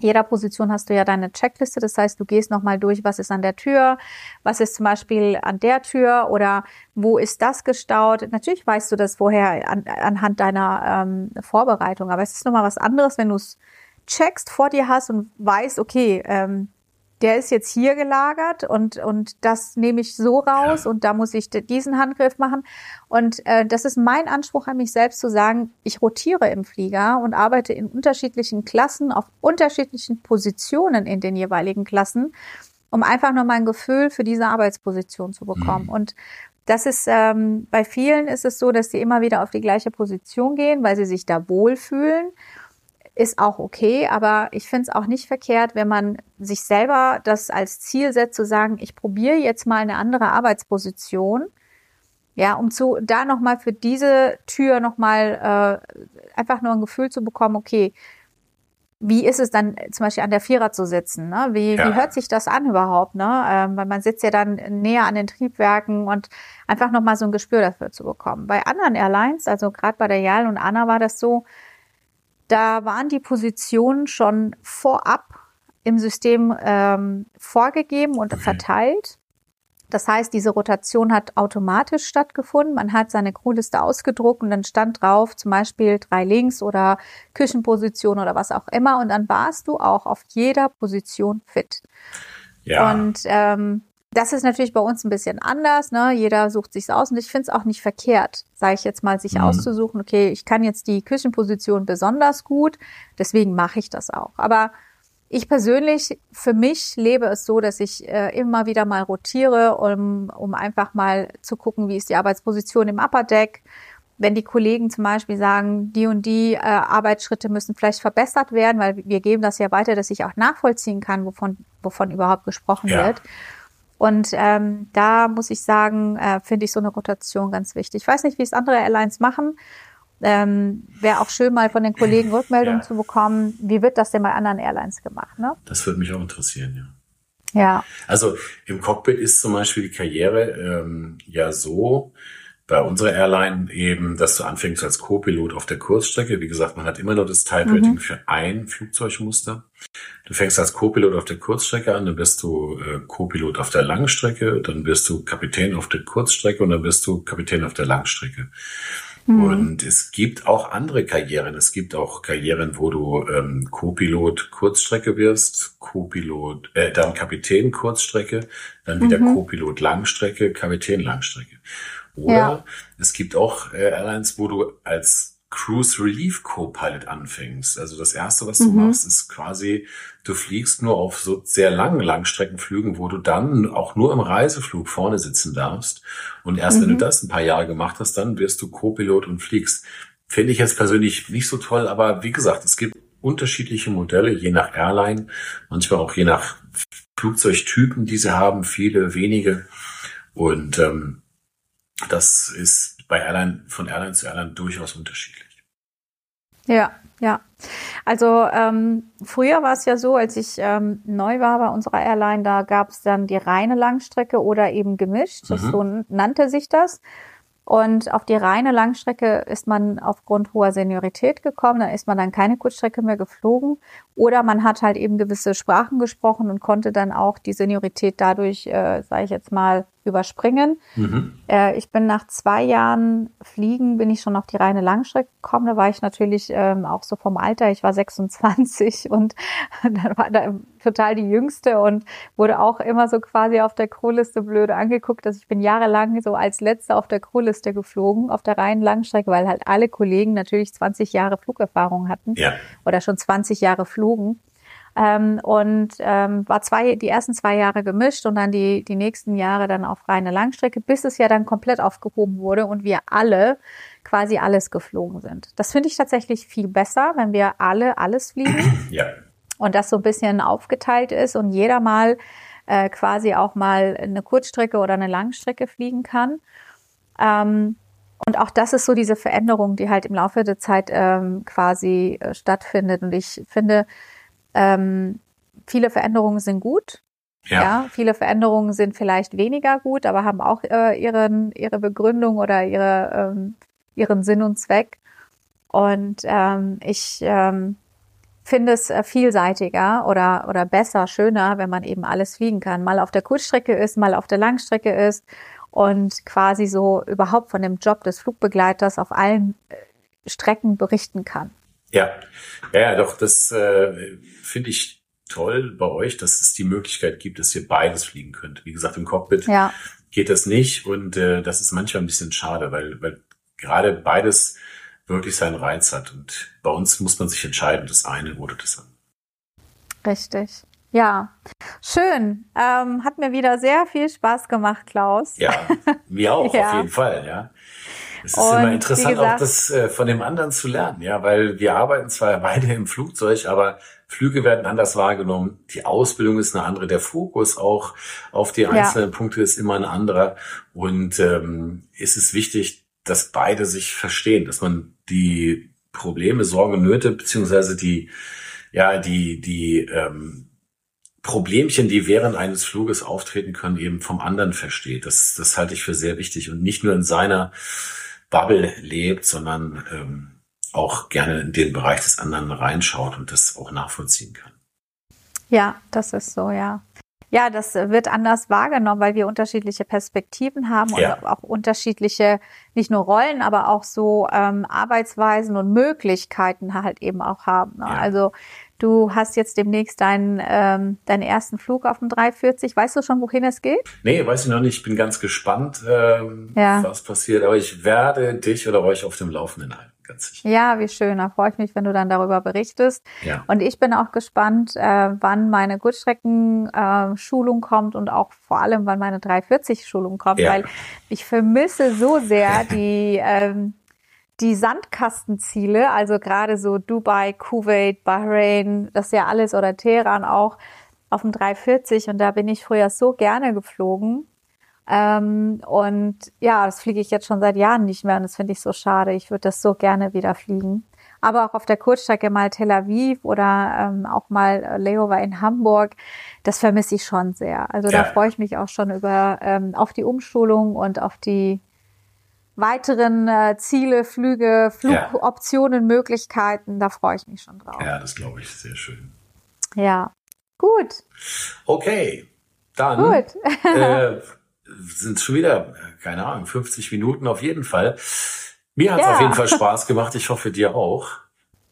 jeder Position hast du ja deine Checkliste. Das heißt, du gehst nochmal durch, was ist an der Tür, was ist zum Beispiel an der Tür oder wo ist das gestaut. Natürlich weißt du das vorher an, anhand deiner ähm, Vorbereitung, aber es ist nochmal was anderes, wenn du es checkst, vor dir hast und weißt, okay, ähm, der ist jetzt hier gelagert und, und das nehme ich so raus ja. und da muss ich diesen Handgriff machen. Und äh, das ist mein Anspruch an mich selbst zu sagen, ich rotiere im Flieger und arbeite in unterschiedlichen Klassen, auf unterschiedlichen Positionen in den jeweiligen Klassen, um einfach nur mein Gefühl für diese Arbeitsposition zu bekommen. Mhm. Und das ist ähm, bei vielen ist es so, dass sie immer wieder auf die gleiche Position gehen, weil sie sich da wohlfühlen ist auch okay, aber ich finde es auch nicht verkehrt, wenn man sich selber das als Ziel setzt, zu sagen, ich probiere jetzt mal eine andere Arbeitsposition, ja, um zu da nochmal für diese Tür nochmal äh, einfach nur ein Gefühl zu bekommen, okay, wie ist es dann zum Beispiel an der Vierer zu sitzen? Ne? Wie, ja. wie hört sich das an überhaupt? Ne? Ähm, weil man sitzt ja dann näher an den Triebwerken und einfach nochmal so ein Gespür dafür zu bekommen. Bei anderen Airlines, also gerade bei der Jal und Anna war das so, da waren die Positionen schon vorab im System ähm, vorgegeben und okay. verteilt. Das heißt, diese Rotation hat automatisch stattgefunden. Man hat seine Crewliste ausgedruckt und dann stand drauf zum Beispiel drei links oder Küchenposition oder was auch immer. Und dann warst du auch auf jeder Position fit. Ja. Und ähm, das ist natürlich bei uns ein bisschen anders. Ne? Jeder sucht sich's aus und ich finde es auch nicht verkehrt, sage ich jetzt mal, sich mhm. auszusuchen. Okay, ich kann jetzt die Küchenposition besonders gut, deswegen mache ich das auch. Aber ich persönlich, für mich lebe es so, dass ich äh, immer wieder mal rotiere, um, um einfach mal zu gucken, wie ist die Arbeitsposition im Upper Deck. Wenn die Kollegen zum Beispiel sagen, die und die äh, Arbeitsschritte müssen vielleicht verbessert werden, weil wir geben das ja weiter, dass ich auch nachvollziehen kann, wovon, wovon überhaupt gesprochen ja. wird. Und ähm, da muss ich sagen, äh, finde ich so eine Rotation ganz wichtig. Ich weiß nicht, wie es andere Airlines machen. Ähm, Wäre auch schön, mal von den Kollegen Rückmeldungen ja. zu bekommen. Wie wird das denn bei anderen Airlines gemacht? Ne? Das würde mich auch interessieren, ja. Ja. Also im Cockpit ist zum Beispiel die Karriere ähm, ja so, bei unserer Airline eben, dass du anfängst als Co-Pilot auf der Kurzstrecke. Wie gesagt, man hat immer nur das Type Rating mhm. für ein Flugzeugmuster. Du fängst als Co-Pilot auf der Kurzstrecke an, dann bist du äh, Co-Pilot auf der Langstrecke, dann bist du Kapitän auf der Kurzstrecke und dann bist du Kapitän auf der Langstrecke. Mhm. Und es gibt auch andere Karrieren. Es gibt auch Karrieren, wo du ähm, Co-Pilot Kurzstrecke wirst, Co-Pilot, äh, dann Kapitän Kurzstrecke, dann wieder mhm. Co-Pilot Langstrecke, Kapitän Langstrecke. Oder ja. es gibt auch äh, Airlines, wo du als Cruise Relief Co-Pilot anfängst. Also das erste, was du mhm. machst, ist quasi, du fliegst nur auf so sehr langen Langstreckenflügen, wo du dann auch nur im Reiseflug vorne sitzen darfst. Und erst mhm. wenn du mhm. das ein paar Jahre gemacht hast, dann wirst du Co-Pilot und fliegst. Finde ich jetzt persönlich nicht so toll, aber wie gesagt, es gibt unterschiedliche Modelle, je nach Airline, manchmal auch je nach Flugzeugtypen, die sie haben, viele, wenige. Und ähm, das ist bei Airline, von Airline zu Airline durchaus unterschiedlich. Ja, ja. Also ähm, früher war es ja so, als ich ähm, neu war bei unserer Airline, da gab es dann die reine Langstrecke oder eben gemischt. Mhm. So nannte sich das. Und auf die reine Langstrecke ist man aufgrund hoher Seniorität gekommen. Da ist man dann keine Kurzstrecke mehr geflogen. Oder man hat halt eben gewisse Sprachen gesprochen und konnte dann auch die Seniorität dadurch, äh, sage ich jetzt mal, überspringen. Mhm. Äh, ich bin nach zwei Jahren Fliegen, bin ich schon auf die reine Langstrecke gekommen. Da war ich natürlich ähm, auch so vom Alter, ich war 26 und dann war da total die Jüngste und wurde auch immer so quasi auf der Crewliste blöde angeguckt, dass ich bin jahrelang so als Letzte auf der Crewliste geflogen, auf der reinen Langstrecke, weil halt alle Kollegen natürlich 20 Jahre Flugerfahrung hatten ja. oder schon 20 Jahre flogen. Ähm, und ähm, war zwei, die ersten zwei Jahre gemischt und dann die, die nächsten Jahre dann auf reine Langstrecke, bis es ja dann komplett aufgehoben wurde und wir alle quasi alles geflogen sind. Das finde ich tatsächlich viel besser, wenn wir alle alles fliegen. Ja. Und das so ein bisschen aufgeteilt ist und jeder mal äh, quasi auch mal eine Kurzstrecke oder eine Langstrecke fliegen kann. Ähm, und auch das ist so diese Veränderung, die halt im Laufe der Zeit ähm, quasi äh, stattfindet. Und ich finde, ähm, viele Veränderungen sind gut. Ja. ja. viele Veränderungen sind vielleicht weniger gut, aber haben auch äh, ihren, ihre Begründung oder ihre, ähm, ihren Sinn und Zweck. Und ähm, ich ähm, finde es äh, vielseitiger oder, oder besser, schöner, wenn man eben alles fliegen kann. Mal auf der Kurzstrecke ist, mal auf der Langstrecke ist und quasi so überhaupt von dem Job des Flugbegleiters auf allen äh, Strecken berichten kann. Ja, ja, doch, das äh, finde ich toll bei euch, dass es die Möglichkeit gibt, dass ihr beides fliegen könnt. Wie gesagt, im Cockpit ja. geht das nicht und äh, das ist manchmal ein bisschen schade, weil, weil gerade beides wirklich seinen Reiz hat. Und bei uns muss man sich entscheiden, das eine oder das andere. Richtig. Ja, schön. Ähm, hat mir wieder sehr viel Spaß gemacht, Klaus. Ja, mir auch, ja. auf jeden Fall, ja. Es ist und immer interessant, gesagt, auch das äh, von dem anderen zu lernen, ja, weil wir arbeiten zwar beide im Flugzeug, aber Flüge werden anders wahrgenommen. Die Ausbildung ist eine andere, der Fokus auch auf die einzelnen ja. Punkte ist immer ein anderer. Und ähm, ist es wichtig, dass beide sich verstehen, dass man die Probleme, Sorgen, Nöte beziehungsweise die ja die die ähm, Problemchen, die während eines Fluges auftreten können, eben vom anderen versteht. Das, das halte ich für sehr wichtig und nicht nur in seiner Bubble lebt, sondern ähm, auch gerne in den Bereich des anderen reinschaut und das auch nachvollziehen kann. Ja, das ist so, ja. Ja, das wird anders wahrgenommen, weil wir unterschiedliche Perspektiven haben ja. und auch unterschiedliche, nicht nur Rollen, aber auch so ähm, Arbeitsweisen und Möglichkeiten halt eben auch haben. Ne? Ja. Also Du hast jetzt demnächst deinen, ähm, deinen ersten Flug auf dem 340. Weißt du schon, wohin es geht? Nee, weiß ich noch nicht. Ich bin ganz gespannt, ähm, ja. was passiert. Aber ich werde dich oder euch auf dem Laufenden halten. Ganz sicher. Ja, wie schön. Da freue ich mich, wenn du dann darüber berichtest. Ja. Und ich bin auch gespannt, äh, wann meine Kurzstrecken-Schulung äh, kommt und auch vor allem, wann meine 340-Schulung kommt, ja. weil ich vermisse so sehr die, ähm, die Sandkastenziele, also gerade so Dubai, Kuwait, Bahrain, das ist ja alles oder Teheran auch auf dem 340 und da bin ich früher so gerne geflogen. Ähm, und ja, das fliege ich jetzt schon seit Jahren nicht mehr und das finde ich so schade. Ich würde das so gerne wieder fliegen. Aber auch auf der Kurzstrecke mal Tel Aviv oder ähm, auch mal Layover in Hamburg, das vermisse ich schon sehr. Also ja. da freue ich mich auch schon über ähm, auf die Umschulung und auf die weiteren äh, Ziele, Flüge, Flugoptionen, ja. Möglichkeiten. Da freue ich mich schon drauf. Ja, das glaube ich sehr schön. Ja, gut. Okay, dann gut. äh, sind schon wieder, keine Ahnung, 50 Minuten auf jeden Fall. Mir hat es ja. auf jeden Fall Spaß gemacht. Ich hoffe, dir auch.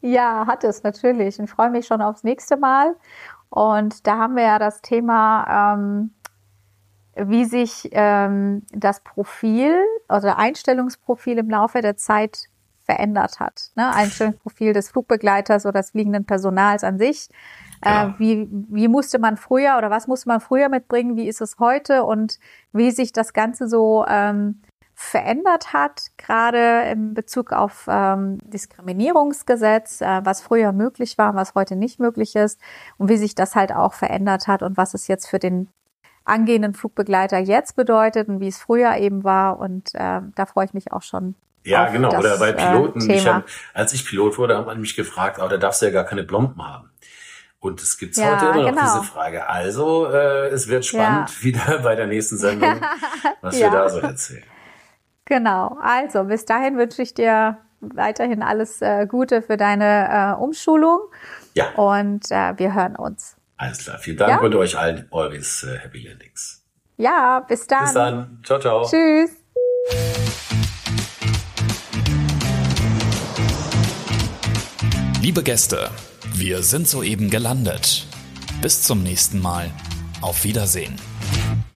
Ja, hat es natürlich. Ich freue mich schon aufs nächste Mal. Und da haben wir ja das Thema ähm, wie sich ähm, das Profil oder Einstellungsprofil im Laufe der Zeit verändert hat. Ne? Einstellungsprofil des Flugbegleiters oder des fliegenden Personals an sich. Ja. Äh, wie, wie musste man früher oder was musste man früher mitbringen? Wie ist es heute? Und wie sich das Ganze so ähm, verändert hat, gerade in Bezug auf ähm, Diskriminierungsgesetz, äh, was früher möglich war, was heute nicht möglich ist und wie sich das halt auch verändert hat und was es jetzt für den angehenden Flugbegleiter jetzt bedeutet und wie es früher eben war. Und äh, da freue ich mich auch schon. Ja, genau. Das, Oder bei Piloten. Äh, hab, als ich Pilot wurde, haben man mich gefragt, aber da darfst du ja gar keine Blomben haben. Und es gibt ja, heute immer noch genau. diese Frage. Also, äh, es wird spannend ja. wieder bei der nächsten Sendung, was ja. wir da so erzählen. Genau. Also, bis dahin wünsche ich dir weiterhin alles äh, Gute für deine äh, Umschulung. Ja. Und äh, wir hören uns. Alles klar. Vielen Dank Ja? und euch allen eures äh, Happy Landings. Ja, bis dann. Bis dann. Ciao, ciao. Tschüss. Liebe Gäste, wir sind soeben gelandet. Bis zum nächsten Mal. Auf Wiedersehen.